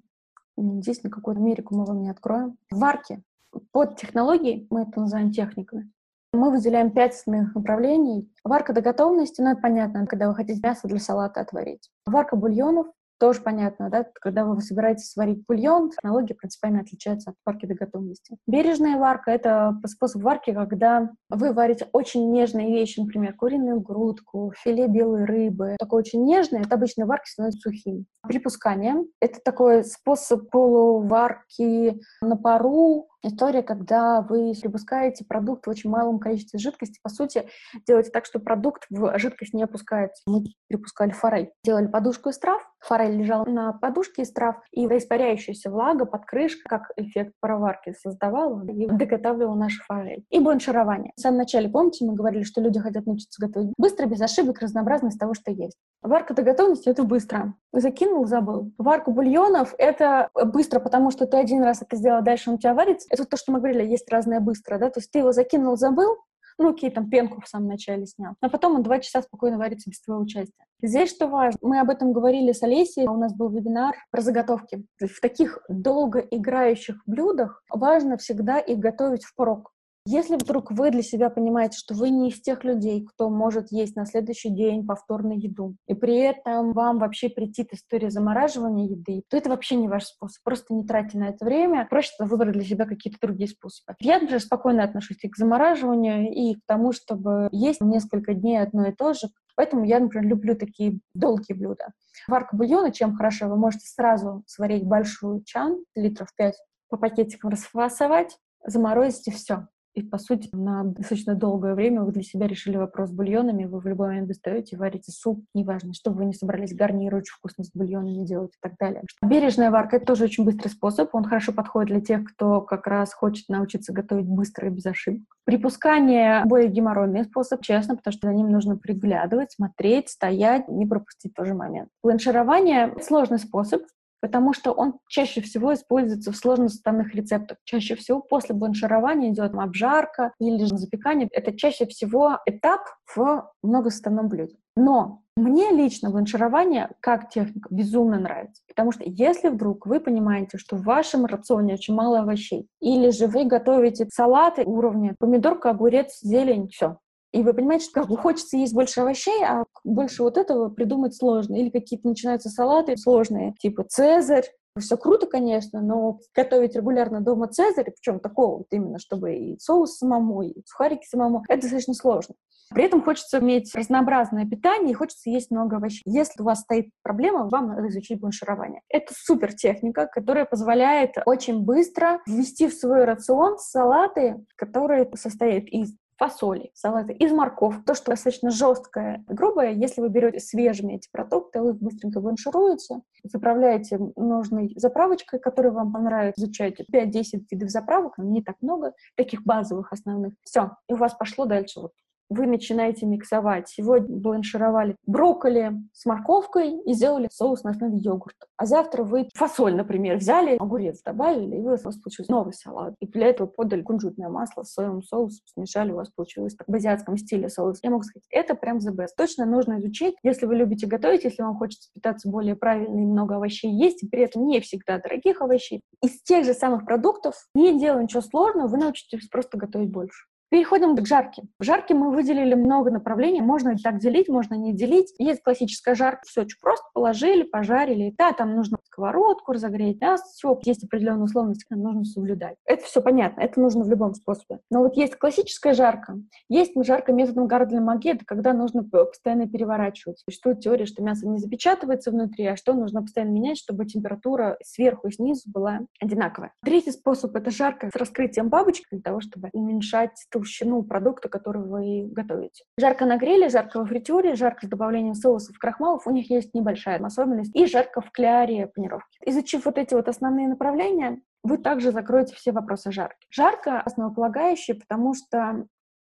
Здесь на какую-то Америку мы вам не откроем. Варки. Под технологией, мы это называем техниками, мы выделяем пять основных направлений. Варка до готовности, ну это понятно, когда вы хотите мясо для салата отварить. Варка бульонов, тоже понятно, да, когда вы собираетесь сварить бульон, технология принципиально отличается от варки до готовности. Бережная варка — это способ варки, когда вы варите очень нежные вещи, например, куриную грудку, филе белой рыбы. Такое очень нежное, это обычно варки становится сухим. Припускание — это такой способ полуварки на пару, История, когда вы припускаете продукт в очень малом количестве жидкости, по сути, делаете так, что продукт в жидкость не опускается. Мы припускали форель. Делали подушку из трав, форель лежала на подушке из трав, и испаряющаяся влага под крышкой, как эффект пароварки, создавала и доготавливала нашу форель. И бланширование. В самом начале, помните, мы говорили, что люди хотят научиться готовить быстро, без ошибок, разнообразно из того, что есть. Варка до готовности — это быстро. Закинул, забыл. Варку бульонов — это быстро, потому что ты один раз это сделал, дальше он у тебя варится. Это то, что мы говорили, есть разное быстро, да, то есть ты его закинул, забыл, ну, окей, там пенку в самом начале снял. А потом он два часа спокойно варится без твоего участия. Здесь что важно, мы об этом говорили с Олесей, у нас был вебинар про заготовки. В таких долго играющих блюдах важно всегда их готовить впрок. Если вдруг вы для себя понимаете, что вы не из тех людей, кто может есть на следующий день повторно еду, и при этом вам вообще прийти история замораживания еды, то это вообще не ваш способ. Просто не тратьте на это время. Проще выбрать для себя какие-то другие способы. Я, например, спокойно отношусь и к замораживанию, и к тому, чтобы есть несколько дней одно и то же, Поэтому я, например, люблю такие долгие блюда. Варка бульона, чем хорошо, вы можете сразу сварить большую чан, литров 5, по пакетикам расфасовать, заморозить и все И, по сути, на достаточно долгое время вы для себя решили вопрос с бульонами, вы в любой момент достаете, варите суп, неважно, чтобы вы не собрались гарнир очень вкусно с бульонами делать и так далее. Бережная варка — это тоже очень быстрый способ, он хорошо подходит для тех, кто как раз хочет научиться готовить быстро и без ошибок. Припускание — более геморройный способ, честно, потому что за ним нужно приглядывать, смотреть, стоять, не пропустить тоже момент. Бланширование — сложный способ, потому что он чаще всего используется в сложносоставных рецептах. Чаще всего после бланширования идет обжарка или запекание. Это чаще всего этап в многосоставном блюде. Но мне лично бланширование как техника безумно нравится, потому что если вдруг вы понимаете, что в вашем рационе очень мало овощей, или же вы готовите салаты уровня помидорка, огурец, зелень, все, и вы понимаете, что как бы хочется есть больше овощей, а больше вот этого придумать сложно. Или какие-то начинаются салаты сложные, типа «Цезарь». Все круто, конечно, но готовить регулярно дома «Цезарь», причем такого вот именно, чтобы и соус самому, и сухарики самому, это достаточно сложно. При этом хочется иметь разнообразное питание и хочется есть много овощей. Если у вас стоит проблема, вам надо изучить бланширование. Это супер техника, которая позволяет очень быстро ввести в свой рацион салаты, которые состоят из фасоли, салаты из морков. То, что достаточно жесткое, грубое, если вы берете свежими эти продукты, вы быстренько бланшируете, заправляете нужной заправочкой, которая вам понравится, изучаете 5-10 видов заправок, не так много, таких базовых основных. Все, и у вас пошло дальше вот вы начинаете миксовать. Сегодня бланшировали брокколи с морковкой и сделали соус на основе йогурта. А завтра вы фасоль, например, взяли, огурец добавили, и у вас получился новый салат. И для этого подали кунжутное масло соевым соусом, смешали, у вас получилось в азиатском стиле соус. Я могу сказать, это прям the best. Точно нужно изучить, если вы любите готовить, если вам хочется питаться более правильно и много овощей есть, и при этом не всегда дорогих овощей. Из тех же самых продуктов, не делая ничего сложного, вы научитесь просто готовить больше. Переходим к жарке. В жарке мы выделили много направлений. Можно так делить, можно не делить. Есть классическая жарка. Все очень просто. Положили, пожарили. Да, там нужно сковородку разогреть. Да, все. Есть определенные условности, которые нужно соблюдать. Это все понятно. Это нужно в любом способе. Но вот есть классическая жарка. Есть жарка методом Гардля Маге. Это когда нужно постоянно переворачивать. Существует теория, что мясо не запечатывается внутри, а что нужно постоянно менять, чтобы температура сверху и снизу была одинаковая. Третий способ — это жарка с раскрытием бабочки для того, чтобы уменьшать толщину продукта, который вы готовите. Жарко на гриле, жарко во фритюре, жарко с добавлением соусов, крахмалов, у них есть небольшая особенность, и жарко в кляре панировки. Изучив вот эти вот основные направления, вы также закроете все вопросы жарки. Жарко основополагающее, потому что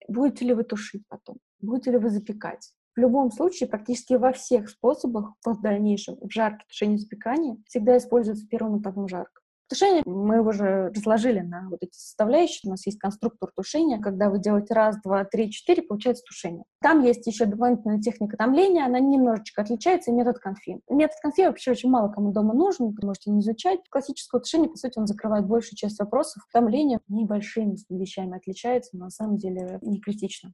будете ли вы тушить потом, будете ли вы запекать. В любом случае, практически во всех способах в дальнейшем в жарке тушения запекания всегда используется первым этапом жарка. Тушение мы уже разложили на вот эти составляющие. У нас есть конструктор тушения. Когда вы делаете раз, два, три, четыре, получается тушение. Там есть еще дополнительная техника томления. Она немножечко отличается, и метод конфи. Метод конфи вообще очень мало кому дома нужен. Вы можете не изучать. Классическое тушение, по сути, он закрывает большую часть вопросов. Томление небольшими вещами отличается, но на самом деле не критично.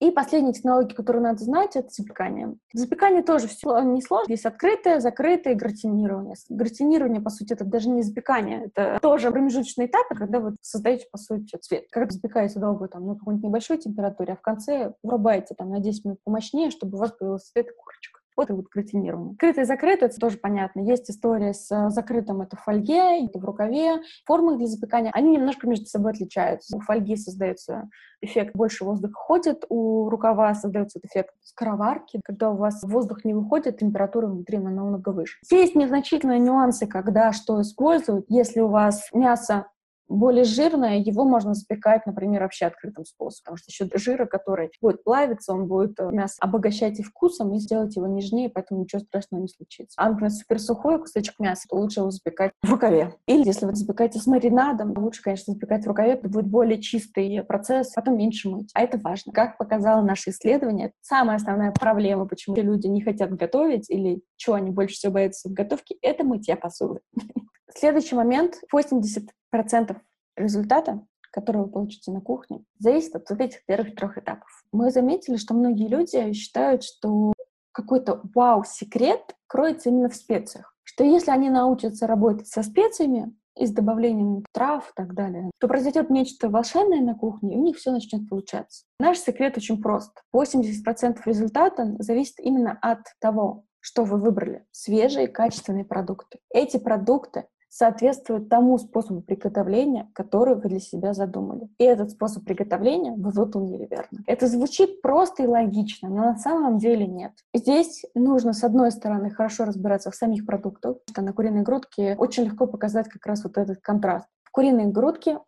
И последняя технология, которую надо знать, это запекание. Запекание тоже все не сложно. Есть открытое, закрытое гратинирование. Гратинирование, по сути, это даже не запекание, это тоже промежуточный этап, когда вы создаете, по сути, цвет. Когда запекаете долго там, на какой-нибудь небольшой температуре, а в конце врубаете там на 10 минут помощнее, чтобы у вас появился цвет курочка. Вот и вот гратинирование. Открытое и закрытое, это тоже понятно. Есть история с э, закрытым, это в фольге, это в рукаве. Формы для запекания, они немножко между собой отличаются. У фольги создается эффект больше воздуха ходит, у рукава создается эффект скороварки. Когда у вас воздух не выходит, температура внутри намного выше. Есть незначительные нюансы, когда что используют. Если у вас мясо более жирное, его можно запекать, например, вообще открытым способом, потому что еще жира, который будет плавиться, он будет э, мясо обогащать и вкусом, и сделать его нежнее, поэтому ничего страшного не случится. А, например, супер сухой кусочек мяса, то лучше его запекать в рукаве. Или если вы запекаете с маринадом, лучше, конечно, запекать в рукаве, это будет более чистый процесс, потом меньше мыть. А это важно. Как показало наше исследование, самая основная проблема, почему люди не хотят готовить или чего они больше всего боятся в готовке, это мытья посуды. Следующий момент. 80% результата, который вы получите на кухне, зависит от вот этих первых трех этапов. Мы заметили, что многие люди считают, что какой-то вау-секрет кроется именно в специях. Что если они научатся работать со специями и с добавлением трав и так далее, то произойдет нечто волшебное на кухне, и у них все начнет получаться. Наш секрет очень прост. 80% результата зависит именно от того, что вы выбрали. Свежие, качественные продукты. Эти продукты соответствует тому способу приготовления, который вы для себя задумали. И этот способ приготовления вы выполнили верно. Это звучит просто и логично, но на самом деле нет. Здесь нужно, с одной стороны, хорошо разбираться в самих продуктах, что на куриной грудке очень легко показать как раз вот этот контраст. В куриной грудке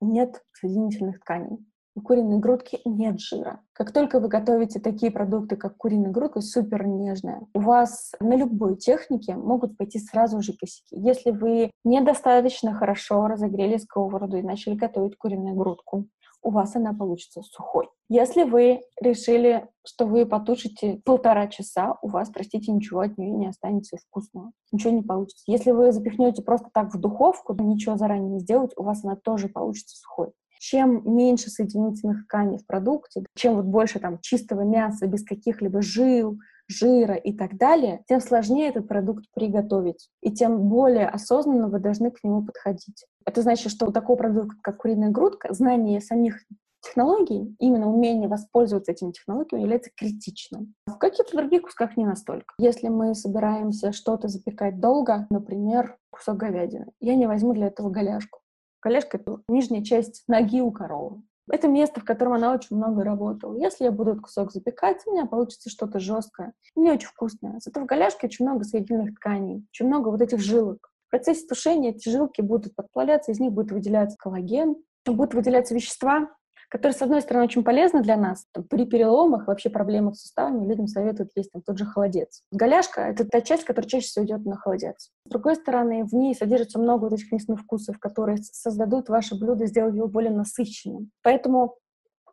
нет соединительных тканей. У куриной грудки нет жира. Как только вы готовите такие продукты, как куриная грудка, супер нежная, у вас на любой технике могут пойти сразу же косяки. Если вы недостаточно хорошо разогрели сковороду и начали готовить куриную грудку, у вас она получится сухой. Если вы решили, что вы потушите полтора часа, у вас, простите, ничего от нее не останется вкусного. Ничего не получится. Если вы запихнете просто так в духовку, ничего заранее не сделать, у вас она тоже получится сухой чем меньше соединительных тканей в продукте, чем вот больше там чистого мяса без каких-либо жил, жира и так далее, тем сложнее этот продукт приготовить. И тем более осознанно вы должны к нему подходить. Это значит, что у такого продукта, как куриная грудка, знание самих технологий, именно умение воспользоваться этими технологиями является критичным. В каких-то других кусках не настолько. Если мы собираемся что-то запекать долго, например, кусок говядины, я не возьму для этого голяшку. Колешка — нижняя часть ноги у коровы. Это место, в котором она очень много работала. Если я буду этот кусок запекать, у меня получится что-то жесткое, не очень вкусное. Зато в голяшке очень много соединительных тканей, очень много вот этих жилок. В процессе тушения эти жилки будут подплавляться, из них будет выделяться коллаген, будут выделяться вещества, которые, с одной стороны, очень полезны для нас. Там, при переломах, вообще проблемах с суставами людям советуют есть там, тот же холодец. Голяшка — это та часть, которая чаще всего идет на холодец. С другой стороны, в ней содержится много вот этих мясных вкусов, которые создадут ваше блюдо, сделают его более насыщенным. Поэтому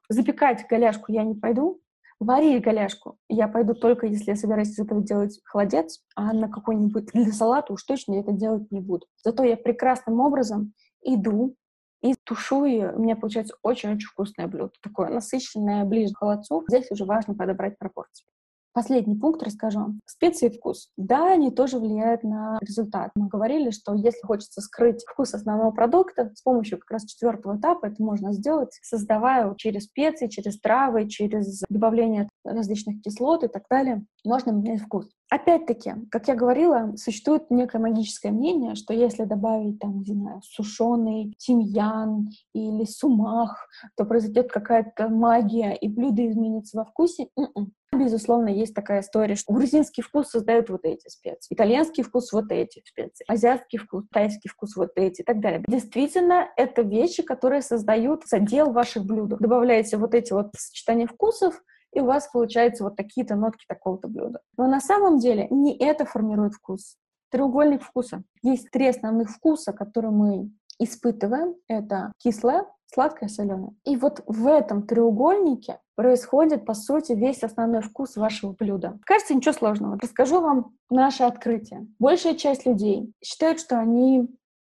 запекать голяшку я не пойду, Варить голяшку я пойду только, если я собираюсь из этого делать холодец, а на какой-нибудь для салата уж точно я это делать не буду. Зато я прекрасным образом иду и тушу ее. У меня получается очень-очень вкусное блюдо. Такое насыщенное, ближе к холодцу. Здесь уже важно подобрать пропорции. Последний пункт расскажу. Специи и вкус. Да, они тоже влияют на результат. Мы говорили, что если хочется скрыть вкус основного продукта, с помощью как раз четвертого этапа это можно сделать, создавая через специи, через травы, через добавление различных кислот и так далее, можно менять вкус. Опять-таки, как я говорила, существует некое магическое мнение, что если добавить там, не знаю, сушеный тимьян или сумах, то произойдет какая-то магия, и блюдо изменится во вкусе. М-м. Безусловно, есть такая история, что грузинский вкус создают вот эти специи, итальянский вкус вот эти специи, азиатский вкус, тайский вкус вот эти и так далее. Действительно, это вещи, которые создают задел ваших блюд. Добавляете вот эти вот сочетания вкусов, и у вас получаются вот такие-то нотки такого-то блюда. Но на самом деле не это формирует вкус. Треугольник вкуса. Есть три основных вкуса, которые мы испытываем. Это кислое, сладкое, соленое. И вот в этом треугольнике происходит, по сути, весь основной вкус вашего блюда. Кажется, ничего сложного. Расскажу вам наше открытие. Большая часть людей считают, что они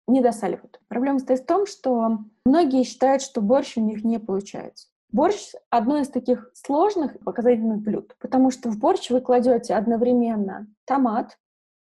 не досаливают. Проблема стоит в том, что многие считают, что борщ у них не получается. Борщ — одно из таких сложных показательных блюд, потому что в борщ вы кладете одновременно томат,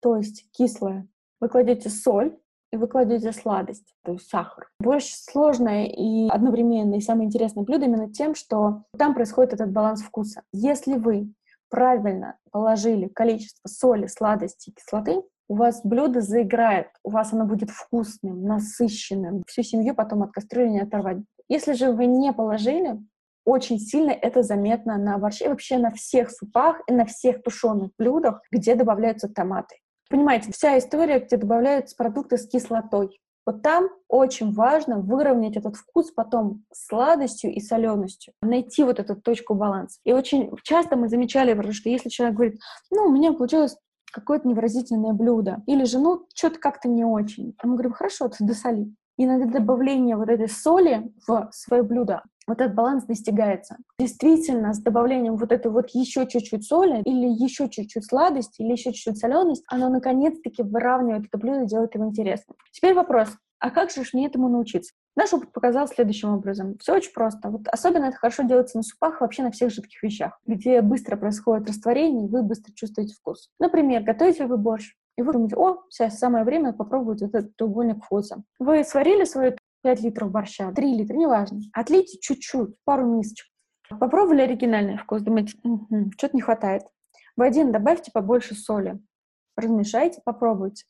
то есть кислое, вы кладете соль, и вы кладете сладость, то есть сахар. Борщ сложное и одновременно и самое интересное блюдо именно тем, что там происходит этот баланс вкуса. Если вы правильно положили количество соли, сладости и кислоты, у вас блюдо заиграет, у вас оно будет вкусным, насыщенным. Всю семью потом от кастрюли не оторвать. Если же вы не положили, очень сильно это заметно на борще, вообще на всех супах и на всех тушеных блюдах, где добавляются томаты. Понимаете, вся история, где добавляются продукты с кислотой. Вот там очень важно выровнять этот вкус потом сладостью и соленостью, найти вот эту точку баланса. И очень часто мы замечали, что если человек говорит, ну, у меня получилось какое-то невыразительное блюдо, или же, ну, что-то как-то не очень. А мы говорим, хорошо, ты досоли. И на добавление вот этой соли в свое блюдо вот этот баланс достигается. Действительно, с добавлением вот этой вот еще чуть-чуть соли или еще чуть-чуть сладости или еще чуть-чуть соленость, оно наконец-таки выравнивает это блюдо, делает его интересным. Теперь вопрос, а как же мне этому научиться? Наш опыт показал следующим образом. Все очень просто. Вот особенно это хорошо делается на супах, вообще на всех жидких вещах, где быстро происходит растворение, и вы быстро чувствуете вкус. Например, готовите вы борщ, и вы думаете, о, сейчас самое время попробовать этот треугольник вкуса. Вы сварили свою 5 литров борща, 3 литра, неважно. Отлейте чуть-чуть, пару мисочек. Попробовали оригинальный вкус, думаете, угу, что-то не хватает. В один добавьте побольше соли. Размешайте, попробуйте.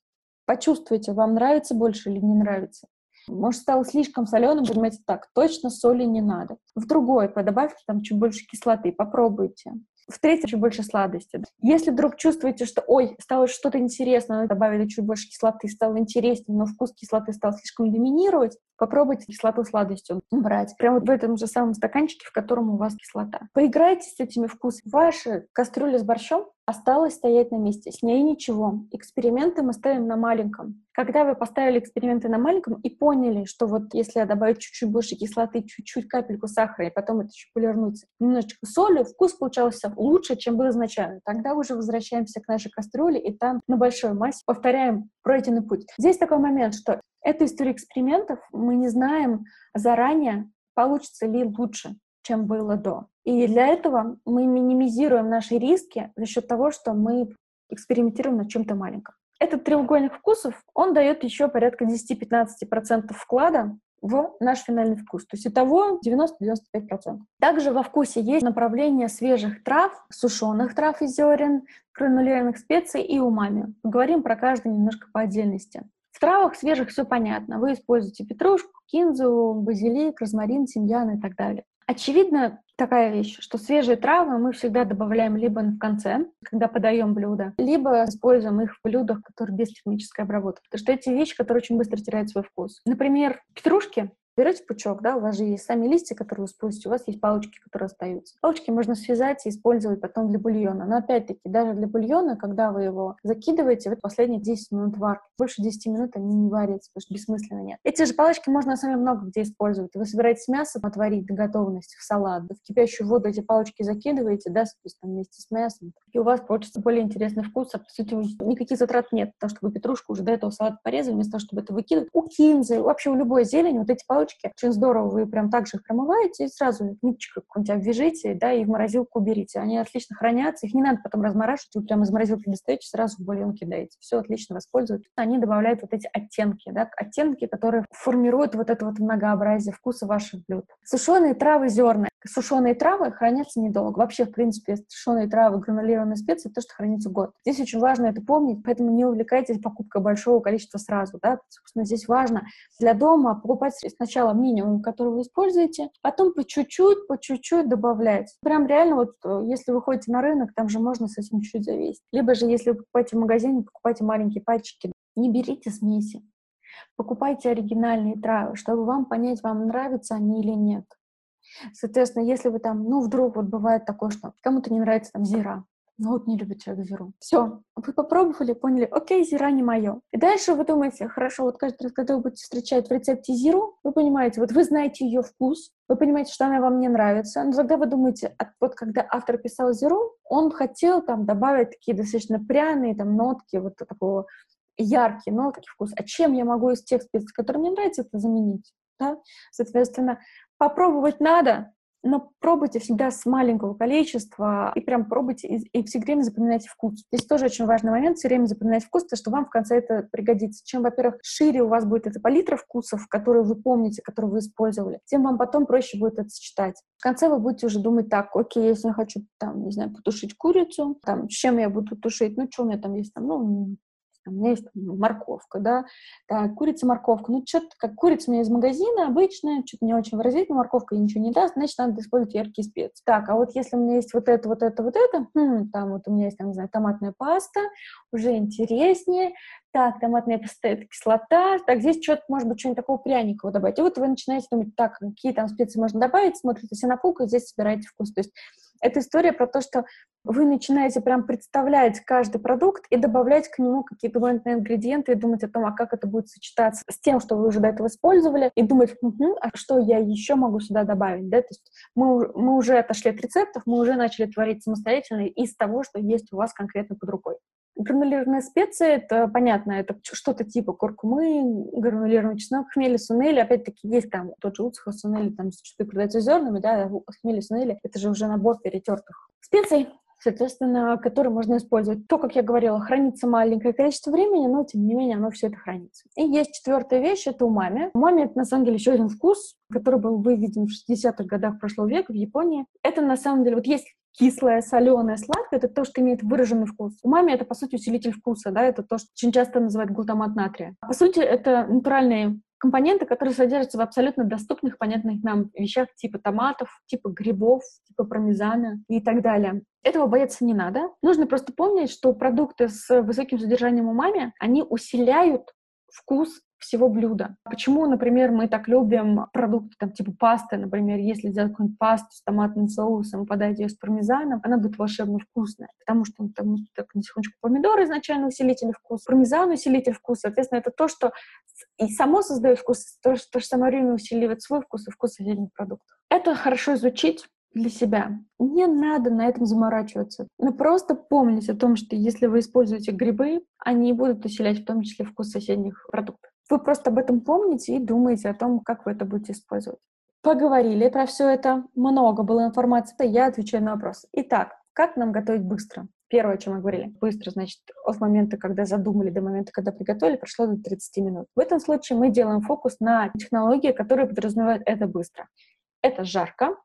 Почувствуйте, вам нравится больше или не нравится. Может, стало слишком соленым, понимаете, так, точно соли не надо. В другой подобавьте там чуть больше кислоты, попробуйте. В третьем чуть больше сладости. Если вдруг чувствуете, что, ой, стало что-то интересное, добавили чуть больше кислоты, стало интереснее, но вкус кислоты стал слишком доминировать, попробуйте кислоту сладостью брать. Прямо в этом же самом стаканчике, в котором у вас кислота. Поиграйте с этими вкусами. Ваша кастрюля с борщом осталась стоять на месте. С ней ничего. Эксперименты мы ставим на маленьком. Когда вы поставили эксперименты на маленьком и поняли, что вот если я добавить чуть-чуть больше кислоты, чуть-чуть капельку сахара, и потом это еще полирнуть немножечко солью, вкус получался лучше, чем был изначально. Тогда уже возвращаемся к нашей кастрюле, и там на большой массе повторяем пройденный путь. Здесь такой момент, что эта история экспериментов мы не знаем заранее, получится ли лучше чем было до. И для этого мы минимизируем наши риски за счет того, что мы экспериментируем на чем-то маленьком. Этот треугольник вкусов, он дает еще порядка 10-15% вклада в наш финальный вкус. То есть итого 90-95%. Также во вкусе есть направление свежих трав, сушеных трав и зерен, гранулированных специй и умами. Говорим про каждый немножко по отдельности. В травах свежих все понятно. Вы используете петрушку, кинзу, базилик, розмарин, тимьян и так далее. Очевидно, такая вещь, что свежие травы мы всегда добавляем либо в конце, когда подаем блюдо, либо используем их в блюдах, которые без термической обработки. Потому что эти вещи, которые очень быстро теряют свой вкус. Например, петрушки берете пучок, да, у вас же есть сами листья, которые вы спустите, у вас есть палочки, которые остаются. Палочки можно связать и использовать потом для бульона. Но опять-таки, даже для бульона, когда вы его закидываете, вы последние 10 минут варки. Больше 10 минут они не варятся, потому что бессмысленно нет. Эти же палочки можно на самом много где использовать. Вы собираете мясо отварить до готовности в салат, в кипящую воду эти палочки закидываете, да, соответственно, вместе с мясом. И у вас получится более интересный вкус, а по сути никаких затрат нет, потому что вы петрушку уже до этого салат порезали, вместо того, чтобы это выкидывать. У кинзы, вообще у любой зелени вот эти палочки палочки. Очень здорово, вы прям так же их промываете и сразу ниточкой какую-нибудь обвяжите, да, и в морозилку уберите. Они отлично хранятся, их не надо потом размораживать, вы прямо из морозилки достаете, сразу в бульон кидаете. Все отлично воспользуются. Они добавляют вот эти оттенки, да, оттенки, которые формируют вот это вот многообразие вкуса ваших блюд. Сушеные травы, зерна. Сушеные травы хранятся недолго. Вообще, в принципе, сушеные травы, гранулированные специи, то, что хранится год. Здесь очень важно это помнить, поэтому не увлекайтесь покупкой большого количества сразу, да. Собственно, здесь важно для дома покупать сначала сначала минимум, который вы используете, потом по чуть-чуть, по чуть-чуть добавлять. Прям реально вот, э, если вы ходите на рынок, там же можно с этим чуть-чуть зависеть. Либо же, если вы покупаете в магазине, покупайте маленькие пачки. Не берите смеси. Покупайте оригинальные травы, чтобы вам понять, вам нравятся они или нет. Соответственно, если вы там, ну, вдруг вот бывает такое, что кому-то не нравится там зира, ну вот не любит человек зиру. Все, вы попробовали, поняли, окей, зира не мое. И дальше вы думаете, хорошо, вот каждый раз, когда вы будете встречать в рецепте зиру, вы понимаете, вот вы знаете ее вкус, вы понимаете, что она вам не нравится, но тогда вы думаете, а вот когда автор писал зиру, он хотел там добавить такие достаточно пряные там нотки вот такого яркие нотки, вкус. А чем я могу из тех специй, которые мне нравятся, это заменить? Да? Соответственно, попробовать надо, но пробуйте всегда с маленького количества и прям пробуйте и, и все время запоминайте вкус. Здесь тоже очень важный момент, все время запоминать вкус, потому что вам в конце это пригодится. Чем, во-первых, шире у вас будет эта палитра вкусов, которые вы помните, которые вы использовали, тем вам потом проще будет это сочетать. В конце вы будете уже думать так, окей, если я хочу, там, не знаю, потушить курицу, там, чем я буду тушить, ну, что у меня там есть, там, ну, у меня есть морковка, да, так, курица, морковка, ну, что-то, как курица у меня из магазина обычная, что-то не очень выразительно, морковка ничего не даст, значит, надо использовать яркие специи. Так, а вот если у меня есть вот это, вот это, вот это, хм, там вот у меня есть, там, не знаю, томатная паста, уже интереснее, так, томатная паста, это кислота, так, здесь что-то, может быть, что-нибудь такого пряникового добавить. И вот вы начинаете думать, так, какие там специи можно добавить, смотрите полку, и здесь собираете вкус. То есть это история про то, что вы начинаете прям представлять каждый продукт и добавлять к нему какие-то дополнительные ингредиенты и думать о том, а как это будет сочетаться с тем, что вы уже до этого использовали, и думать, угу, а что я еще могу сюда добавить, да, то есть мы, мы уже отошли от рецептов, мы уже начали творить самостоятельно из того, что есть у вас конкретно под рукой. Гранулированные специи, это понятно, это что-то типа куркумы, гранулированный чеснок, хмели, сунели. Опять-таки есть там тот же уцха, сунели, там зачастую продается зернами, да, хмели, сунели. Это же уже набор перетертых специй, соответственно, которые можно использовать. То, как я говорила, хранится маленькое количество времени, но, тем не менее, оно все это хранится. И есть четвертая вещь, это умами. Умами — это, на самом деле, еще один вкус, который был выведен в 60-х годах прошлого века в Японии. Это, на самом деле, вот есть кислое, соленое, сладкое — это то, что имеет выраженный вкус. Умами — это, по сути, усилитель вкуса, да, это то, что очень часто называют глутамат натрия. По сути, это натуральные компоненты, которые содержатся в абсолютно доступных, понятных нам вещах типа томатов, типа грибов, типа пармезана и так далее. Этого бояться не надо. Нужно просто помнить, что продукты с высоким содержанием умами, они усиляют вкус всего блюда. Почему, например, мы так любим продукты там типа пасты, например, если сделать какую-нибудь пасту с томатным соусом, подать ее с пармезаном, она будет волшебно вкусная, потому что там так, на секундочку помидоры изначально усилитель вкуса, пармезан усилитель вкуса, соответственно, это то, что и само создает вкус, то, что то же самое время усиливает свой вкус и вкус соседних продуктов. Это хорошо изучить, для себя. Не надо на этом заморачиваться. Но просто помните о том, что если вы используете грибы, они будут усилять в том числе вкус соседних продуктов. Вы просто об этом помните и думаете о том, как вы это будете использовать. Поговорили про все это, много было информации, я отвечаю на вопрос. Итак, как нам готовить быстро? Первое, о чем мы говорили. Быстро, значит, от момента, когда задумали, до момента, когда приготовили, прошло до 30 минут. В этом случае мы делаем фокус на технологии, которые подразумевают это быстро. Это жарко,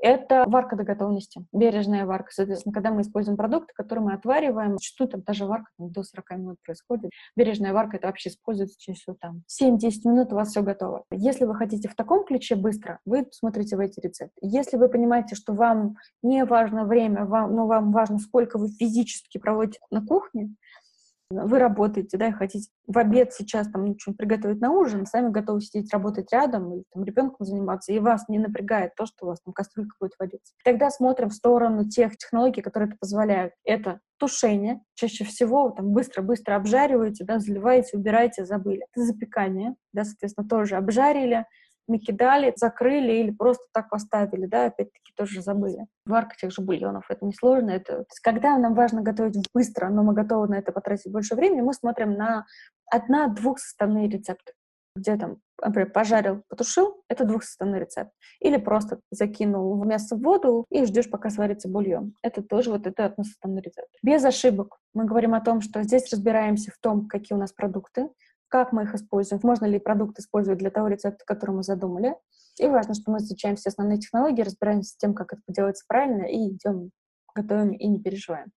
это варка до готовности, бережная варка. Соответственно, когда мы используем продукты, которые мы отвариваем, зачастую там даже варка там, до 40 минут происходит. Бережная варка это вообще используется через все там 7-10 минут у вас все готово. Если вы хотите в таком ключе быстро, вы смотрите в эти рецепты. Если вы понимаете, что вам не важно время, вам, но вам важно, сколько вы физически проводите на кухне, вы работаете, да, и хотите в обед сейчас там что-нибудь приготовить на ужин, сами готовы сидеть, работать рядом, и там ребенком заниматься, и вас не напрягает то, что у вас там кастрюлька будет водиться. Тогда смотрим в сторону тех технологий, которые это позволяют. Это тушение, чаще всего там быстро-быстро обжариваете, да, заливаете, убираете, забыли. Это запекание, да, соответственно, тоже обжарили, накидали, закрыли или просто так поставили, да, опять-таки тоже забыли. Варка тех же бульонов, это несложно. Это... То есть, когда нам важно готовить быстро, но мы готовы на это потратить больше времени, мы смотрим на одна-двухсоставные рецепты где там, например, пожарил, потушил, это двухсоставной рецепт. Или просто закинул мясо в воду и ждешь, пока сварится бульон. Это тоже вот это односоставной рецепт. Без ошибок. Мы говорим о том, что здесь разбираемся в том, какие у нас продукты, как мы их используем, можно ли продукт использовать для того рецепта, который мы задумали. И важно, что мы изучаем все основные технологии, разбираемся с тем, как это делается правильно, и идем, готовим и не переживаем.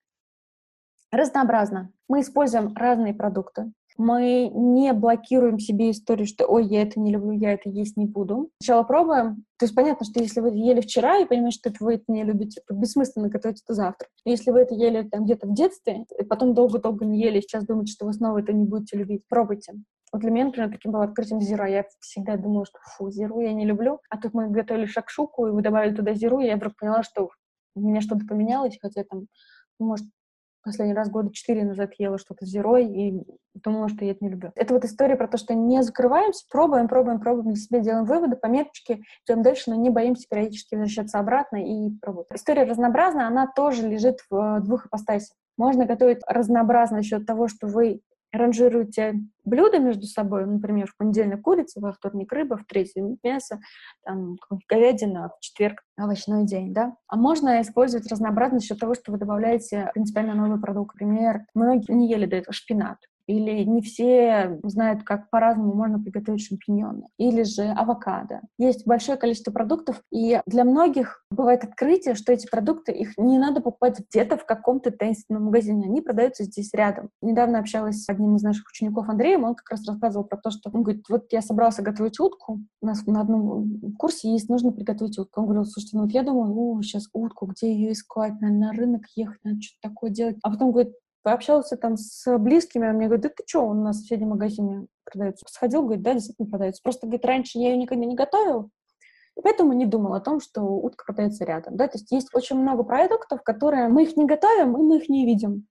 Разнообразно. Мы используем разные продукты. Мы не блокируем себе историю, что «Ой, я это не люблю, я это есть не буду». Сначала пробуем. То есть понятно, что если вы ели вчера и понимаете, что вы это не любите, то бессмысленно готовить это завтра. Но если вы это ели там где-то в детстве, и потом долго-долго не ели, и сейчас думаете, что вы снова это не будете любить, пробуйте. Вот для меня, например, таким было открытием зира. Я всегда думала, что фу, зиру я не люблю. А тут мы готовили шакшуку, и вы добавили туда зиру, и я вдруг поняла, что у меня что-то поменялось, хотя там, может, Последний раз года четыре назад ела что-то с зерой и думала, что я это не люблю. Это вот история про то, что не закрываемся, пробуем, пробуем, пробуем для себя, делаем выводы, пометочки, идем дальше, но не боимся периодически возвращаться обратно и пробовать. История разнообразная, она тоже лежит в двух ипостасях. Можно готовить разнообразно за счет того, что вы ранжируете блюда между собой, например, в понедельник курица, во вторник рыба, в третий мясо, там, говядина, в четверг овощной день, да. А можно использовать разнообразность за того, что вы добавляете принципиально новый продукт. Например, многие не ели до этого шпинат или не все знают, как по-разному можно приготовить шампиньоны, или же авокадо. Есть большое количество продуктов, и для многих бывает открытие, что эти продукты, их не надо покупать где-то в каком-то таинственном магазине, они продаются здесь рядом. Недавно общалась с одним из наших учеников Андреем, он как раз рассказывал про то, что он говорит, вот я собрался готовить утку, у нас на одном курсе есть, нужно приготовить утку. Он говорил, слушайте, ну вот я думаю, о, сейчас утку, где ее искать, надо на рынок ехать, надо что-то такое делать. А потом говорит, Пообщался там с близкими, он мне говорит, да ты что, у нас в соседнем магазине продается. Сходил, говорит, да, действительно продается. Просто, говорит, раньше я ее никогда не готовил, поэтому не думал о том, что утка продается рядом. Да? То есть есть очень много продуктов, которые мы их не готовим, и мы их не видим.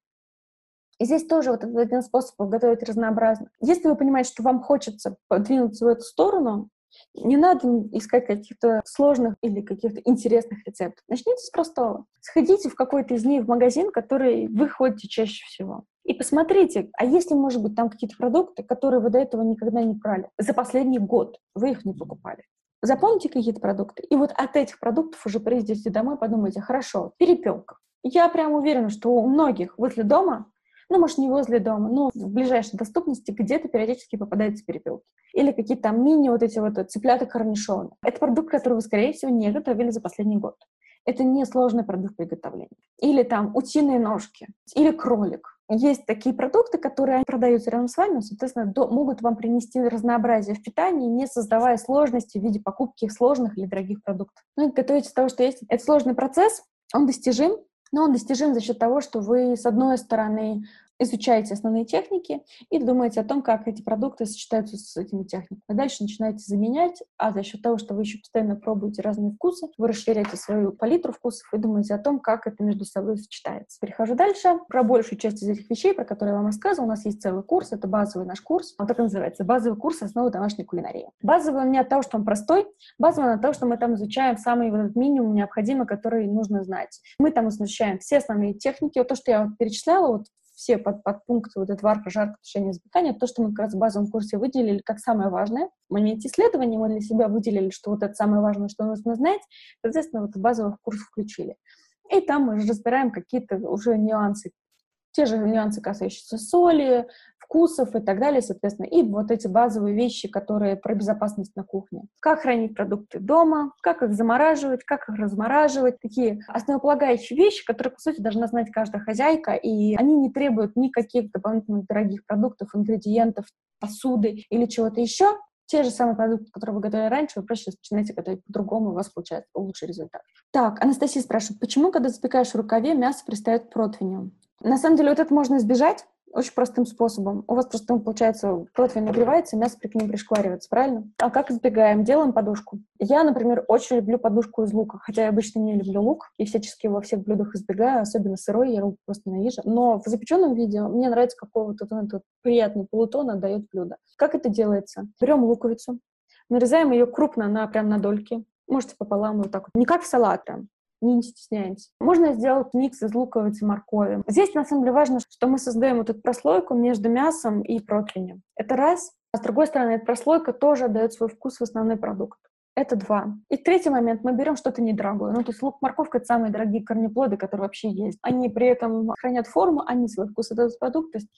И здесь тоже вот один способ готовить разнообразно. Если вы понимаете, что вам хочется подвинуться в эту сторону, не надо искать каких-то сложных или каких-то интересных рецептов. Начните с простого. Сходите в какой-то из них в магазин, который вы ходите чаще всего. И посмотрите, а если, может быть, там какие-то продукты, которые вы до этого никогда не брали. За последний год вы их не покупали. Запомните какие-то продукты. И вот от этих продуктов уже приедете домой, подумайте, хорошо, перепелка. Я прям уверена, что у многих возле дома ну, может, не возле дома, но в ближайшей доступности где-то периодически попадаются перепелки. Или какие-то там мини вот эти вот цыплята корнишоны. Это продукт, который вы, скорее всего, не готовили за последний год. Это не сложный продукт приготовления. Или там утиные ножки, или кролик. Есть такие продукты, которые продаются рядом с вами, соответственно, до, могут вам принести разнообразие в питании, не создавая сложности в виде покупки сложных или дорогих продуктов. Ну и готовить из того, что есть. Это сложный процесс, он достижим, но он достижим за счет того, что вы, с одной стороны, изучаете основные техники и думаете о том, как эти продукты сочетаются с этими техниками. А дальше начинаете заменять, а за счет того, что вы еще постоянно пробуете разные вкусы, вы расширяете свою палитру вкусов и думаете о том, как это между собой сочетается. Перехожу дальше. Про большую часть из этих вещей, про которые я вам рассказывала, у нас есть целый курс, это базовый наш курс. Он так и называется. Базовый курс основы домашней кулинарии. Базовый он не от того, что он простой, базовый он от того, что мы там изучаем самый вот минимум необходимый, который нужно знать. Мы там изучаем все основные техники. Вот то, что я перечисляла, вот все под, подпункты вот этот варка, жарка, тушение, запекание, то, что мы как раз в базовом курсе выделили как самое важное. В моменте исследования мы для себя выделили, что вот это самое важное, что нужно знать, соответственно, вот в базовый курс включили. И там мы разбираем какие-то уже нюансы те же нюансы, касающиеся соли, вкусов и так далее, соответственно, и вот эти базовые вещи, которые про безопасность на кухне. Как хранить продукты дома, как их замораживать, как их размораживать. Такие основополагающие вещи, которые, по сути, должна знать каждая хозяйка, и они не требуют никаких дополнительных дорогих продуктов, ингредиентов, посуды или чего-то еще. Те же самые продукты, которые вы готовили раньше, вы просто начинаете готовить по-другому, у вас получается лучший результат. Так, Анастасия спрашивает, почему, когда запекаешь в рукаве, мясо пристает к противню? На самом деле, вот это можно избежать очень простым способом. У вас просто, получается, противень нагревается, мясо при ним пришкваривается, правильно? А как избегаем? Делаем подушку. Я, например, очень люблю подушку из лука, хотя я обычно не люблю лук и всячески во всех блюдах избегаю, особенно сырой, я лук просто ненавижу. Но в запеченном виде мне нравится, какого вот этот приятный полутон отдает блюдо. Как это делается? Берем луковицу, нарезаем ее крупно на прям на дольки, можете пополам вот так вот. Не как в салат прям, не стесняемся. Можно сделать микс из луковицы и моркови. Здесь, на самом деле, важно, что мы создаем вот эту прослойку между мясом и противнем. Это раз. А с другой стороны, эта прослойка тоже отдает свой вкус в основной продукт. Это два. И третий момент, мы берем что-то недорогое. Ну, то есть лук, морковка — это самые дорогие корнеплоды, которые вообще есть. Они при этом хранят форму, они свой вкус отдают продукт. То есть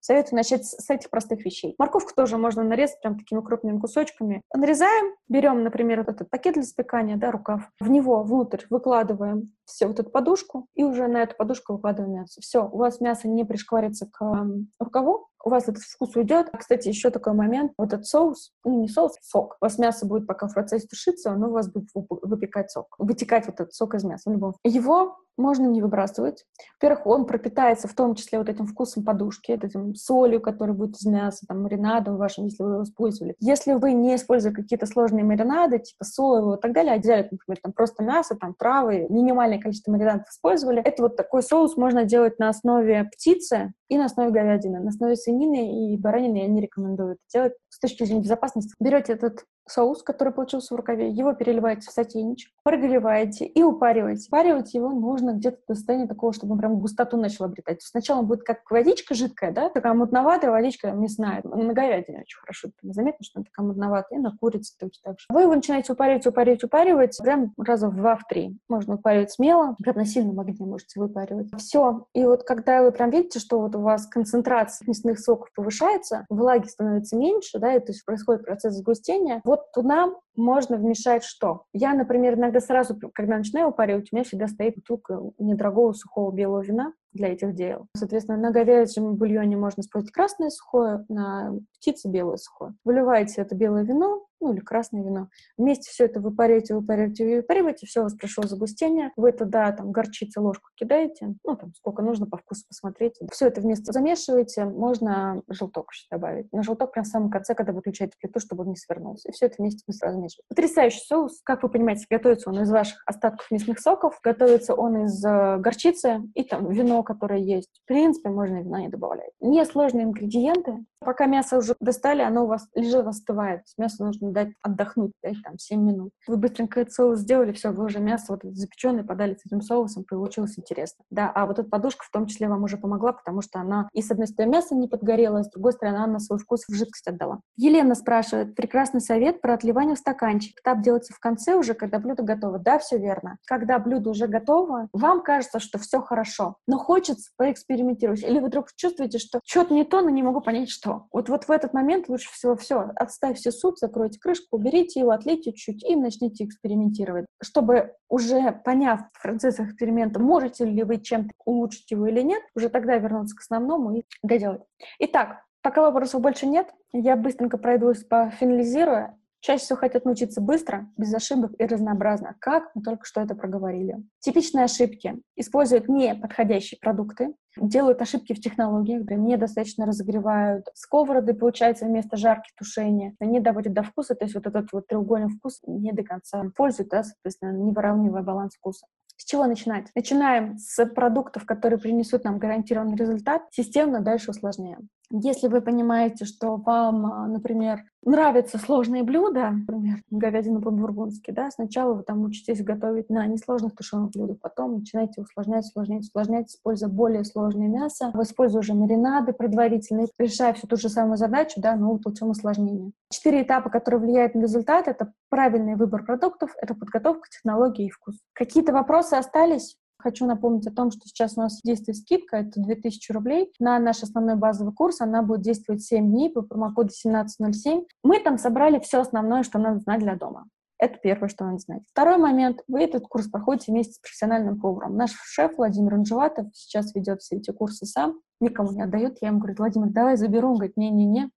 Советую начать с этих простых вещей. Морковку тоже можно нарезать прям такими крупными кусочками. Нарезаем, берем, например, вот этот пакет для запекания, да, рукав. В него внутрь выкладываем все вот эту подушку и уже на эту подушку выкладываем мясо. Все, у вас мясо не пришкварится к рукаву, у вас этот вкус уйдет. Кстати, еще такой момент, вот этот соус, ну не соус, а сок. У вас мясо будет пока в процессе тушиться, оно у вас будет выпекать сок, вытекать вот этот сок из мяса. Его можно не выбрасывать. Во-первых, он пропитается в том числе вот этим вкусом подушки, этим солью, который будет из мяса, там, маринадом вашим, если вы его использовали. Если вы не используете какие-то сложные маринады, типа соевого и так далее, а делали, например, там просто мясо, там травы, минимальное количество маринадов использовали, это вот такой соус можно делать на основе птицы и на основе говядины. На основе свинины и баранины я не рекомендую это делать с точки зрения безопасности. Берете этот соус, который получился в рукаве, его переливаете в сотейничек, прогреваете и упариваете. Упаривать его нужно где-то до состояния такого, чтобы он прям густоту начал обретать. Сначала он будет как водичка жидкая, да, такая мутноватая водичка, мясная. На говядине очень хорошо заметно, что она такая мутноватая, и на курице точно так же. Вы его начинаете упаривать, упаривать, упаривать, прям раза в два, в три. Можно упаривать смело, прям на сильном огне можете выпаривать. Все. И вот когда вы прям видите, что вот у вас концентрация мясных соков повышается, влаги становится меньше, да, и то есть происходит процесс сгустения, вот туда можно вмешать что? Я, например, иногда сразу, когда начинаю упаривать, у меня всегда стоит бутылка недорогого сухого белого вина для этих дел. Соответственно, на говяжьем бульоне можно использовать красное сухое, на птице белое сухое. Выливаете это белое вино, ну или красное вино. Вместе все это выпариваете, выпариваете, выпариваете, все, у вас прошло загустение. Вы туда там горчицы ложку кидаете, ну там сколько нужно по вкусу посмотреть. Все это вместе замешиваете, можно желток еще добавить. На желток прям в самом конце, когда выключаете плиту, чтобы он не свернулся. И все это вместе быстро размешиваете. Потрясающий соус. Как вы понимаете, готовится он из ваших остатков мясных соков, готовится он из э, горчицы и там вино, которое есть. В принципе, можно и вина не добавлять. Несложные ингредиенты. Пока мясо уже достали, оно у вас лежит, остывает. Мясо нужно дать отдохнуть, дать там 7 минут. Вы быстренько этот соус сделали, все, вы уже мясо вот запеченное подали с этим соусом, получилось интересно. Да, а вот эта подушка в том числе вам уже помогла, потому что она и с одной стороны мясо не подгорело, а с другой стороны она свой вкус в жидкость отдала. Елена спрашивает, прекрасный совет про отливание в стаканчик. Этап делается в конце уже, когда блюдо готово. Да, все верно. Когда блюдо уже готово, вам кажется, что все хорошо, но хочется поэкспериментировать. Или вы вдруг чувствуете, что что-то не то, но не могу понять, что. Вот, вот в этот момент лучше всего все, отставьте суп, закройте крышку, уберите его, отлейте чуть-чуть и начните экспериментировать. Чтобы уже поняв в процессах эксперимента, можете ли вы чем-то улучшить его или нет, уже тогда вернуться к основному и доделать. Итак, пока вопросов больше нет, я быстренько пройдусь по финализируя Чаще всего хотят научиться быстро, без ошибок и разнообразно, как мы только что это проговорили. Типичные ошибки. Используют неподходящие продукты, делают ошибки в технологиях, недостаточно разогревают сковороды, получается, вместо жарки тушения, не доводят до вкуса, то есть вот этот вот треугольный вкус не до конца пользуют, да, соответственно, не выравнивая баланс вкуса. С чего начинать? Начинаем с продуктов, которые принесут нам гарантированный результат, системно дальше усложняем. Если вы понимаете, что вам, а, например, нравятся сложные блюда, например, говядина по-бургундски, да, сначала вы там учитесь готовить на несложных тушеных блюдах, потом начинаете усложнять, усложнять, усложнять, используя более сложное мясо, используя уже маринады предварительные, решая всю ту же самую задачу, да, но путем усложнения. Четыре этапа, которые влияют на результат, это правильный выбор продуктов, это подготовка, технологии и вкус. Какие-то вопросы остались? Хочу напомнить о том, что сейчас у нас действует скидка, это 2000 рублей на наш основной базовый курс. Она будет действовать 7 дней по промокоду 1707. Мы там собрали все основное, что надо знать для дома. Это первое, что надо знать. Второй момент. Вы этот курс проходите вместе с профессиональным поваром. Наш шеф Владимир Анжеватов сейчас ведет все эти курсы сам, никому не отдает. Я ему говорю, Владимир, давай заберу. Он говорит, не-не-не.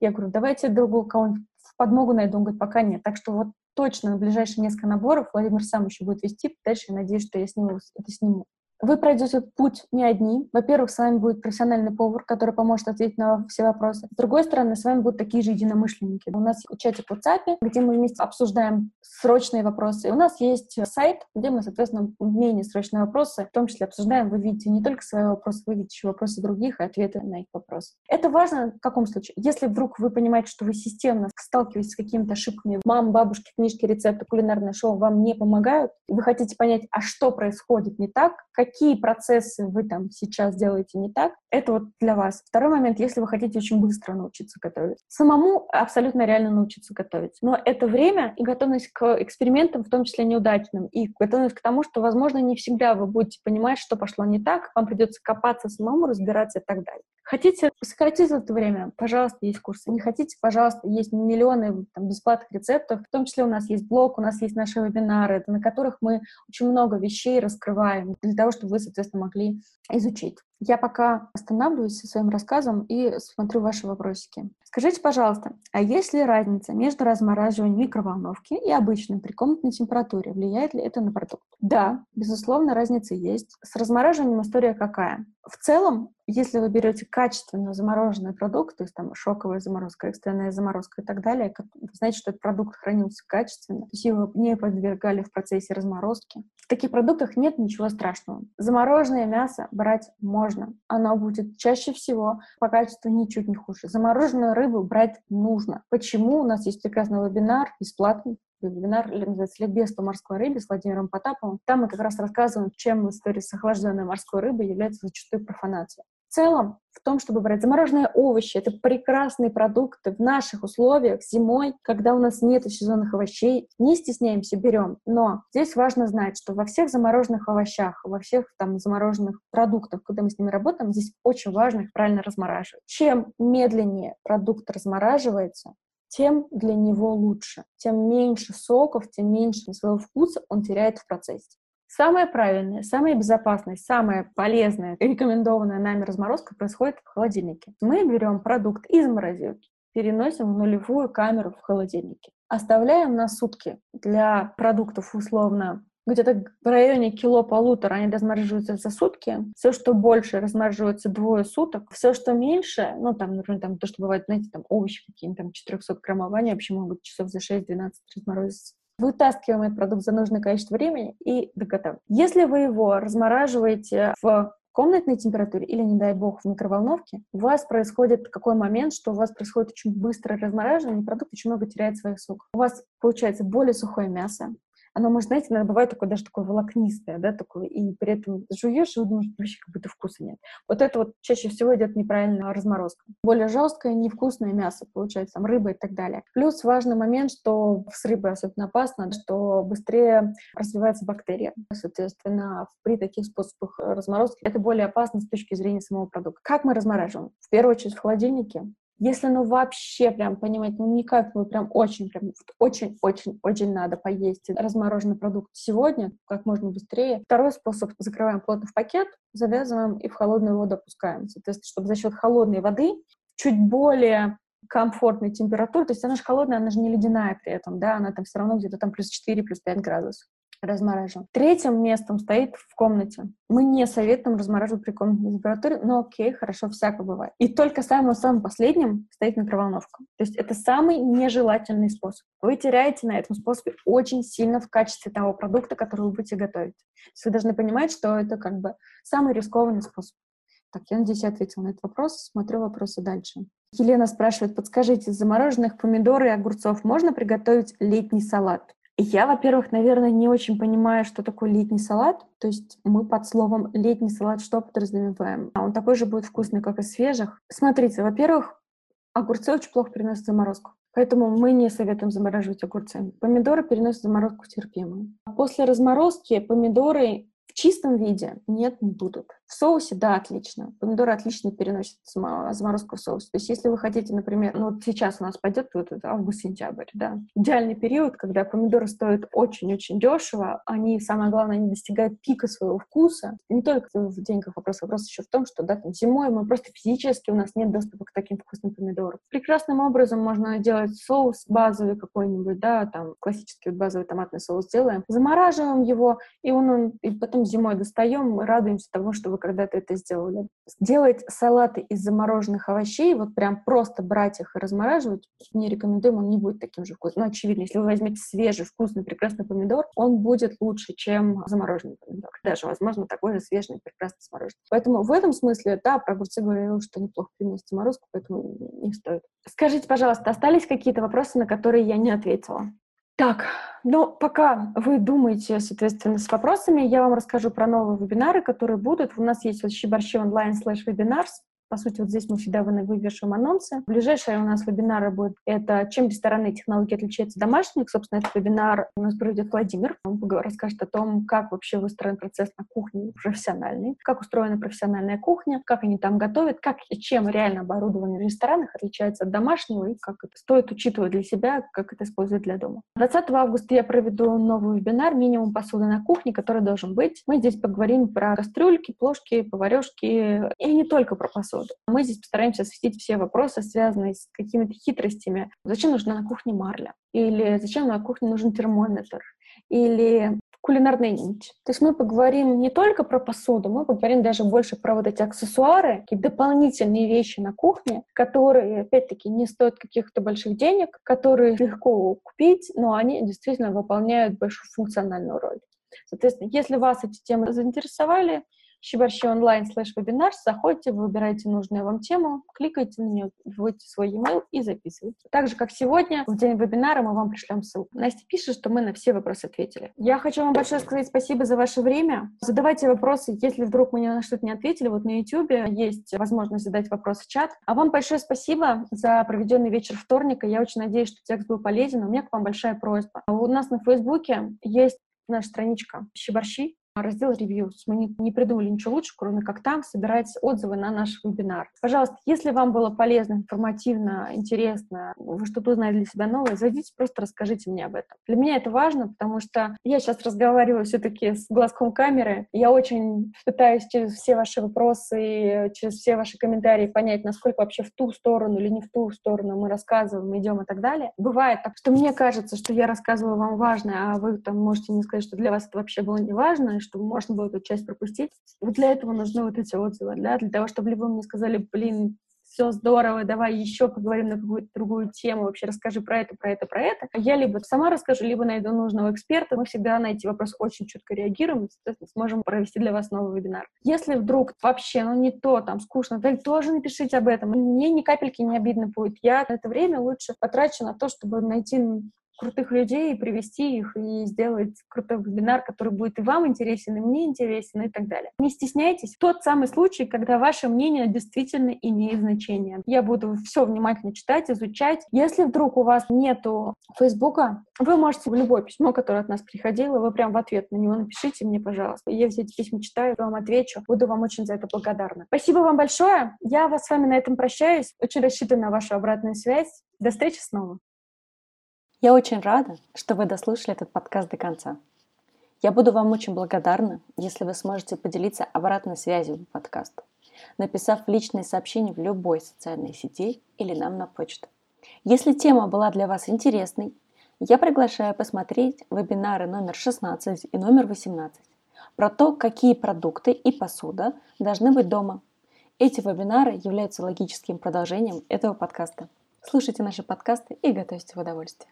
Я говорю, давайте другого кого-нибудь подмогу найду. Он говорит, пока нет. Так что вот точно на ближайшие несколько наборов Владимир сам еще будет вести. Дальше я надеюсь, что я сниму, это сниму. Вы пройдете путь не одни. Во-первых, с вами будет профессиональный повар, который поможет ответить на все вопросы. С другой стороны, с вами будут такие же единомышленники. У нас чатик в WhatsApp, где мы вместе обсуждаем срочные вопросы. У нас есть сайт, где мы, соответственно, менее срочные вопросы, в том числе обсуждаем. Вы видите не только свои вопросы, вы видите еще вопросы других и ответы на их вопросы. Это важно в каком случае? Если вдруг вы понимаете, что вы системно сталкиваетесь с какими-то ошибками, мам, бабушки, книжки, рецепты, кулинарное шоу вам не помогают, вы хотите понять, а что происходит не так, какие процессы вы там сейчас делаете не так, это вот для вас. Второй момент, если вы хотите очень быстро научиться готовить. Самому абсолютно реально научиться готовить. Но это время и готовность к экспериментам, в том числе неудачным, и готовность к тому, что, возможно, не всегда вы будете понимать, что пошло не так, вам придется копаться самому, разбираться и так далее. Хотите сократить это время? Пожалуйста, есть курсы. Не хотите? Пожалуйста, есть миллионы там, бесплатных рецептов. В том числе у нас есть блог, у нас есть наши вебинары, на которых мы очень много вещей раскрываем для того, чтобы вы, соответственно, могли изучить. Я пока останавливаюсь со своим рассказом и смотрю ваши вопросики. Скажите, пожалуйста, а есть ли разница между размораживанием микроволновки и обычным при комнатной температуре? Влияет ли это на продукт? Да, безусловно, разница есть. С размораживанием история какая? В целом, если вы берете качественно замороженный продукт, то есть там шоковая заморозка, экстренная заморозка и так далее, вы знаете, что этот продукт хранился качественно, то есть его не подвергали в процессе разморозки. В таких продуктах нет ничего страшного. Замороженное мясо брать можно. Оно будет чаще всего по качеству ничуть не хуже. Замороженную рыбу брать нужно. Почему? У нас есть прекрасный вебинар, бесплатный, вебинар называется «Ликбез по морской рыбе» с Владимиром Потаповым. Там мы как раз рассказываем, чем история с охлажденной морской рыбой является зачастую профанацией. Целом, в том, чтобы брать замороженные овощи, это прекрасные продукты в наших условиях зимой, когда у нас нет сезонных овощей. Не стесняемся, берем. Но здесь важно знать, что во всех замороженных овощах, во всех там замороженных продуктах, когда мы с ними работаем, здесь очень важно их правильно размораживать. Чем медленнее продукт размораживается, тем для него лучше. Тем меньше соков, тем меньше своего вкуса он теряет в процессе. Самое правильное, самое безопасное, самое полезное, рекомендованная нами разморозка происходит в холодильнике. Мы берем продукт из морозилки, переносим в нулевую камеру в холодильнике. Оставляем на сутки для продуктов условно где-то в районе кило-полутора они размораживаются за сутки. Все, что больше, размораживается двое суток. Все, что меньше, ну, там, например, там, то, что бывает, знаете, там, овощи какие-нибудь, там, 400 граммов, они вообще могут часов за 6-12 разморозиться. Вытаскиваем этот продукт за нужное количество времени и доготовим. Если вы его размораживаете в комнатной температуре или, не дай бог, в микроволновке, у вас происходит какой момент, что у вас происходит очень быстрое размораживание, продукт очень много теряет своих соков. У вас получается более сухое мясо, оно, может, знаете, иногда бывает такое, даже такое волокнистое, да, такое, и при этом жуешь, и думаешь, вообще как будто вкуса нет. Вот это вот чаще всего идет неправильная разморозка. Более жесткое, невкусное мясо, получается, там, рыба и так далее. Плюс важный момент, что с рыбой особенно опасно, что быстрее развивается бактерия. Соответственно, при таких способах разморозки это более опасно с точки зрения самого продукта. Как мы размораживаем? В первую очередь в холодильнике, Если ну вообще прям понимать, ну никак, ну прям очень, прям очень-очень-очень надо поесть размороженный продукт сегодня, как можно быстрее. Второй способ — закрываем плотно в пакет, завязываем и в холодную воду опускаем. Соответственно, чтобы за счет холодной воды чуть более комфортной температуры, то есть она же холодная, она же не ледяная при этом, да, она там все равно где-то там плюс 4, плюс 5 градусов размораживаем. Третьим местом стоит в комнате. Мы не советуем размораживать при комнатной температуре, но окей, хорошо, всяко бывает. И только самым-самым последним стоит микроволновка. То есть это самый нежелательный способ. Вы теряете на этом способе очень сильно в качестве того продукта, который вы будете готовить. То есть вы должны понимать, что это как бы самый рискованный способ. Так, я надеюсь, я ответила на этот вопрос. Смотрю вопросы дальше. Елена спрашивает, подскажите, из замороженных помидор и огурцов можно приготовить летний салат? Я, во-первых, наверное, не очень понимаю, что такое летний салат. То есть мы под словом летний салат что подразумеваем? А он такой же будет вкусный, как и свежих. Смотрите, во-первых, огурцы очень плохо переносят заморозку. Поэтому мы не советуем замораживать огурцы. Помидоры переносят заморозку терпимо. После разморозки помидоры в чистом виде нет, не будут. В соусе, да, отлично. Помидоры отлично переносят заморозку в соус. То есть если вы хотите, например, ну вот сейчас у нас пойдет вот это август-сентябрь, да, идеальный период, когда помидоры стоят очень-очень дешево, они, самое главное, они достигают пика своего вкуса. Не только в деньгах вопрос, вопрос еще в том, что, да, там зимой мы просто физически, у нас нет доступа к таким вкусным помидорам. Прекрасным образом можно делать соус базовый какой-нибудь, да, там классический базовый томатный соус делаем, замораживаем его, и он, он и потом зимой достаем, мы радуемся тому, что вы когда-то это сделали. Делать салаты из замороженных овощей, вот прям просто брать их и размораживать, не рекомендуем, он не будет таким же вкусным. Ну, очевидно, если вы возьмете свежий, вкусный, прекрасный помидор, он будет лучше, чем замороженный помидор. Даже, возможно, такой же свежий, прекрасно замороженный. Поэтому в этом смысле, да, про огурцы говорила, что неплохо приносит заморозку, поэтому не стоит. Скажите, пожалуйста, остались какие-то вопросы, на которые я не ответила? Так, ну, пока вы думаете, соответственно, с вопросами, я вам расскажу про новые вебинары, которые будут. У нас есть вот щеборщи онлайн слэш вебинарс. По сути, вот здесь мы всегда вывешиваем анонсы. Ближайшие у нас вебинары будут это «Чем ресторанные технологии отличаются от домашних?». Собственно, этот вебинар у нас проведет Владимир. Он расскажет о том, как вообще выстроен процесс на кухне профессиональный, как устроена профессиональная кухня, как они там готовят, как и чем реально оборудование в ресторанах отличается от домашнего и как это стоит учитывать для себя, как это использовать для дома. 20 августа я проведу новый вебинар «Минимум посуды на кухне», который должен быть. Мы здесь поговорим про кастрюльки, плошки, поварешки и не только про посуду эпизоду. Мы здесь постараемся осветить все вопросы, связанные с какими-то хитростями. Зачем нужна на кухне марля? Или зачем на кухне нужен термометр? Или кулинарная нить. То есть мы поговорим не только про посуду, мы поговорим даже больше про вот эти аксессуары, какие дополнительные вещи на кухне, которые, опять-таки, не стоят каких-то больших денег, которые легко купить, но они действительно выполняют большую функциональную роль. Соответственно, если вас эти темы заинтересовали, Щеборщи онлайн слэш вебинар, заходите, выбираете нужную вам тему, кликайте на нее, вводите свой e-mail и записывайте. Так же, как сегодня, в день вебинара мы вам пришлем ссылку. Настя пишет, что мы на все вопросы ответили. Я хочу вам большое сказать спасибо за ваше время. Задавайте вопросы, если вдруг мы на что-то не ответили. Вот на YouTube есть возможность задать вопрос в чат. А вам большое спасибо за проведенный вечер вторника. Я очень надеюсь, что текст был полезен. У меня к вам большая просьба. У нас на Фейсбуке есть наша страничка «Щеборщи», раздел «Ревьюс». Мы не, не придумали ничего лучше, кроме как там собирать отзывы на наш вебинар. Пожалуйста, если вам было полезно, информативно, интересно, вы что-то узнали для себя новое, зайдите, просто расскажите мне об этом. Для меня это важно, потому что я сейчас разговариваю все-таки с глазком камеры. Я очень пытаюсь через все ваши вопросы, через все ваши комментарии понять, насколько вообще в ту сторону или не в ту сторону мы рассказываем, идем и так далее. Бывает так, что мне кажется, что я рассказываю вам важное, а вы там можете мне сказать, что для вас это вообще было не важно, чтобы можно было эту часть пропустить. Вот для этого нужны вот эти отзывы, да, для того, чтобы либо мне сказали, блин, все здорово, давай еще поговорим на какую-то другую тему, вообще расскажи про это, про это, про это. Я либо сама расскажу, либо найду нужного эксперта. Мы всегда на эти вопросы очень четко реагируем, соответственно, сможем провести для вас новый вебинар. Если вдруг вообще, ну не то, там, скучно, то тоже напишите об этом. Мне ни капельки не обидно будет. Я это время лучше потрачу на то, чтобы найти крутых людей, и привести их, и сделать крутой вебинар, который будет и вам интересен, и мне интересен, и так далее. Не стесняйтесь. Тот самый случай, когда ваше мнение действительно имеет значение. Я буду все внимательно читать, изучать. Если вдруг у вас нету Фейсбука, вы можете в любое письмо, которое от нас приходило, вы прям в ответ на него напишите мне, пожалуйста. Я все эти письма читаю, вам отвечу. Буду вам очень за это благодарна. Спасибо вам большое. Я вас с вами на этом прощаюсь. Очень рассчитываю на вашу обратную связь. До встречи снова.
Я очень рада, что вы дослушали этот подкаст до конца. Я буду вам очень благодарна, если вы сможете поделиться обратной связью по подкасту, написав личные сообщения в любой социальной сети или нам на почту. Если тема была для вас интересной, я приглашаю посмотреть вебинары номер 16 и номер 18 про то, какие продукты и посуда должны быть дома. Эти вебинары являются логическим продолжением этого подкаста. Слушайте наши подкасты и готовьте в удовольствие.